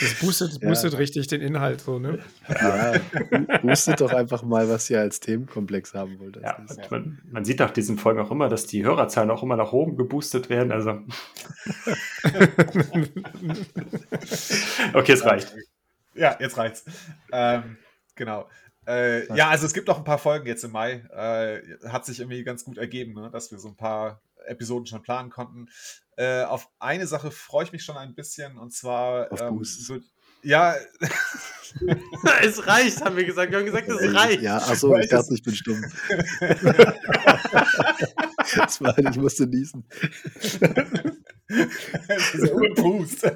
Das boostet, das Ja. boostet richtig den Inhalt so, ne? ja, boostet doch einfach mal, was ihr als Themenkomplex haben wollt. Ja, man, man sieht nach diesen Folgen auch immer, dass die Hörerzahlen auch immer nach oben geboostet werden. Also. okay, es reicht. Ja, jetzt reicht's. Ähm, genau. Äh, ja, also es gibt noch ein paar Folgen jetzt im Mai. Äh, hat sich irgendwie ganz gut ergeben, ne, dass wir so ein paar Episoden schon planen konnten. Äh, auf eine Sache freue ich mich schon ein bisschen und zwar Auf ähm, wird, ja, es reicht, haben wir gesagt. Wir haben gesagt, es Äh, reicht. Ja, achso, ich dachte, ich bin stumm. das war, ich musste niesen. das ist ja unbewusst.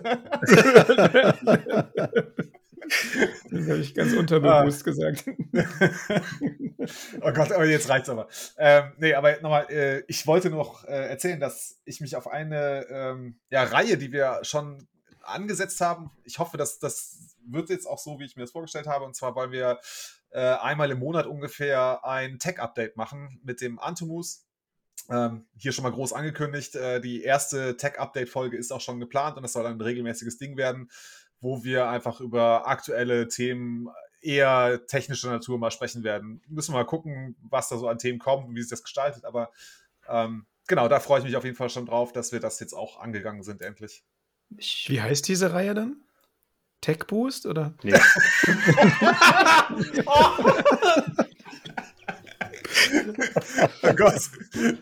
Das habe ich ganz unterbewusst gesagt. oh Gott, aber jetzt reicht's aber. Ähm, nee, aber nochmal, äh, ich wollte noch äh, erzählen, dass ich mich auf eine ähm, ja, Reihe, die wir schon angesetzt haben, ich hoffe, dass das wird jetzt auch so, wie ich mir das vorgestellt habe. Und zwar wollen wir äh, einmal im Monat ungefähr ein Tech-Update machen mit dem Antomus. Ähm, hier schon mal groß angekündigt. Äh, die erste Tech-Update-Folge ist auch schon geplant und das soll ein regelmäßiges Ding werden, wo wir einfach über aktuelle Themen eher technischer Natur mal sprechen werden. Müssen wir mal gucken, was da so an Themen kommt und wie sich das gestaltet. Aber ähm, genau, da freue ich mich auf jeden Fall schon drauf, dass wir das jetzt auch angegangen sind, endlich. Ich, Wie heißt diese Reihe dann? Tech Boost oder? nee. Oh Gott,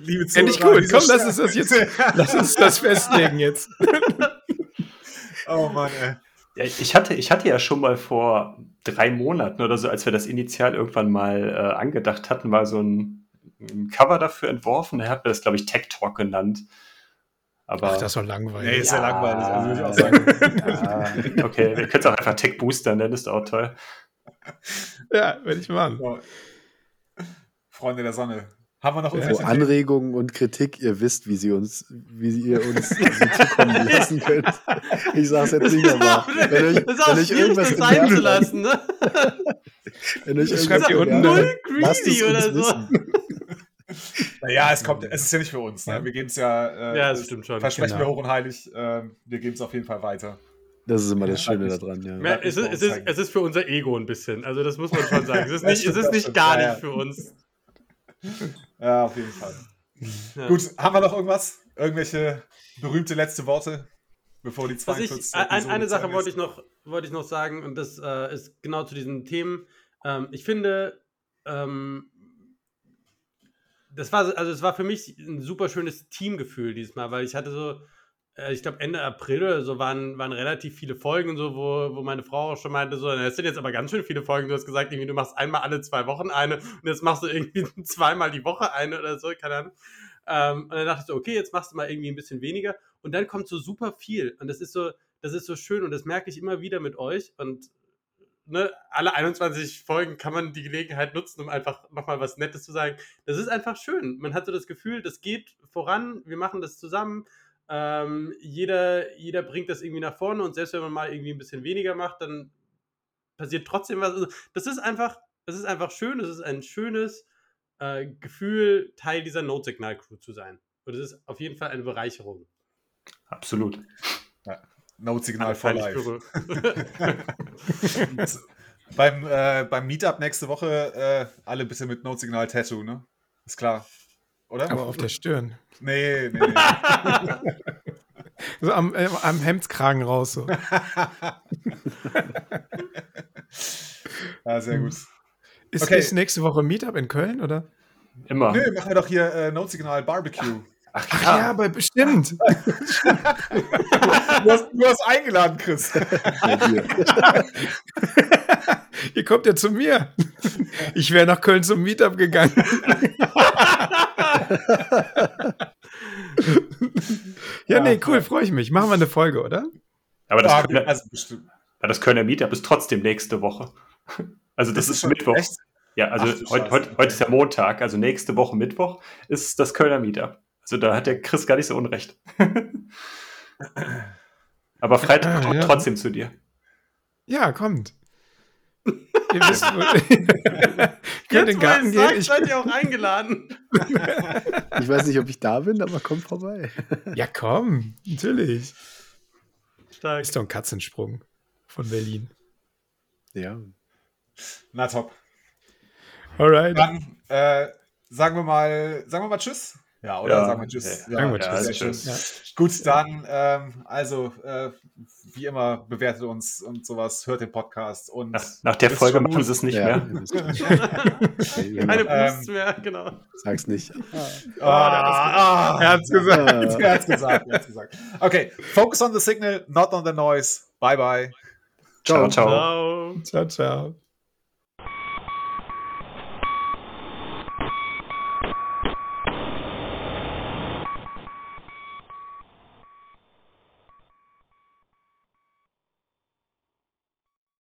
liebe Zuhörer, gut. diese Komm, lass uns das jetzt, lass uns das festlegen jetzt. Oh Mann, ey. Ja, ich, hatte, ich hatte ja schon mal vor drei Monaten oder so, als wir das initial irgendwann mal äh, angedacht hatten, mal so ein, ein Cover dafür entworfen. Er hat mir das, glaube ich, Tech Talk genannt. Aber Ach, das war langweilig. Nee, ist ja langweilig, also würde ich auch sagen. ja, okay, wir können es auch einfach Tech Booster nennen, ist auch toll. Ja, werde ich machen. So. Freunde der Sonne. Haben wir noch So irgendwelche Anregungen und Kritik, ihr wisst, wie sie uns, wie ihr uns zukommen lassen könnt. Ich sag's jetzt nicht nochmal. Wenn euch, das ist auch wenn euch schwierig, irgendwas das sein zu lassen, ne? wenn euch Das irgendwas schreibt ihr unten null greedy oder so. Naja, es kommt, es ist ja nicht für uns. Ne? Wir geben es ja, äh, Ja, das stimmt schon. versprechen Genau. wir hoch und heilig, äh, wir geben es auf jeden Fall weiter. Das ist immer das Ja, Schöne daran, ja. Ja, es, ist, es, ist, es ist für unser Ego ein bisschen. Also das muss man schon sagen. Es ist nicht, es ist nicht gar Ja, ja. nicht für uns. Ja, auf jeden Fall. Ja. Gut, haben wir noch irgendwas? Irgendwelche berühmte letzte Worte, bevor die Was 42. ich, ein, Episode eine Sache wollte ich, noch, wollte ich noch sagen, und das äh, ist genau zu diesen Themen. Ähm, ich finde, ähm, das war, also es war für mich ein super schönes Teamgefühl diesmal, weil ich hatte so, ich glaube Ende April oder so waren, waren relativ viele Folgen und so, wo, wo meine Frau auch schon meinte, so, das sind jetzt aber ganz schön viele Folgen. Du hast gesagt, irgendwie, du machst einmal alle zwei Wochen eine und jetzt machst du irgendwie zweimal die Woche eine oder so, keine Ahnung. Ähm, und dann dachte ich so, okay, jetzt machst du mal irgendwie ein bisschen weniger. Und dann kommt so super viel. Und das ist so, das ist so schön und das merke ich immer wieder mit euch. Und ne, alle 21 Folgen kann man die Gelegenheit nutzen, um einfach nochmal was Nettes zu sagen. Das ist einfach schön. Man hat so das Gefühl, das geht voran, wir machen das zusammen. Ähm, jeder, jeder bringt das irgendwie nach vorne und selbst wenn man mal irgendwie ein bisschen weniger macht, dann passiert trotzdem was. Also, das ist einfach, das ist einfach schön, es ist ein schönes äh, Gefühl, Teil dieser Notsignal-Crew zu sein. Und es ist auf jeden Fall eine Bereicherung. Absolut. Note-Signal for Teile ich life. beim, äh, beim Meetup nächste Woche äh, alle bitte mit Note-Signal Tattoo, ne? Ist klar. Oder? Aber auf der Stirn. nee, nee, nee. So am, äh, am Hemdskragen raus. So. ja, sehr gut. Ist, Okay. ist nächste Woche Meetup in Köln, oder? Immer. Nö, machen wir doch hier äh, Note-Signal Barbecue. Ach Ach ja, aber bestimmt. Du hast, du hast eingeladen, Chris. Ihr kommt ja zu mir. Ich wäre nach Köln zum Meetup gegangen. Ja, nee, cool, freue ich mich. Machen wir eine Folge, oder? Aber das, Ah, Kölner, also bestimmt. ja, das Kölner Meetup ist trotzdem nächste Woche. Also das, Das ist ist, Mittwoch. echt? Ja, also Ach heute, heute, heute ist ja Montag, also nächste Woche Mittwoch ist das Kölner Meetup. Also da hat der Chris gar nicht so unrecht. Aber Freitag Ah, kommt ja. trotzdem zu dir. Ja, kommt. Ihr wisst, könnt in den Garten gehen. sagt, Ich, seid ihr auch eingeladen. Ich weiß nicht, ob ich da bin, aber komm vorbei. ja, komm, natürlich. Stark. Ist doch ein Katzensprung von Berlin. Ja. Na top. Alright. Dann äh, sagen wir mal, sagen wir mal Tschüss. Ja, oder Ja, sagen wir Tschüss. ja. Sagen wir sehr Tschüss. Tschüss. Ja. Gut, dann, ähm, also, äh, wie immer, bewertet uns und sowas, hört den Podcast und Nach, nach der Folge machen sie es nicht ja, mehr. Ja, Keine genau. Boosts mehr, genau. Sag's nicht. Ah, ah, Er hat's gesagt. Er hat's gesagt, er hat's gesagt. Okay, focus on the signal, not on the noise. Bye bye. Ciao, Ciao. ciao. Ciao. Ciao, ciao.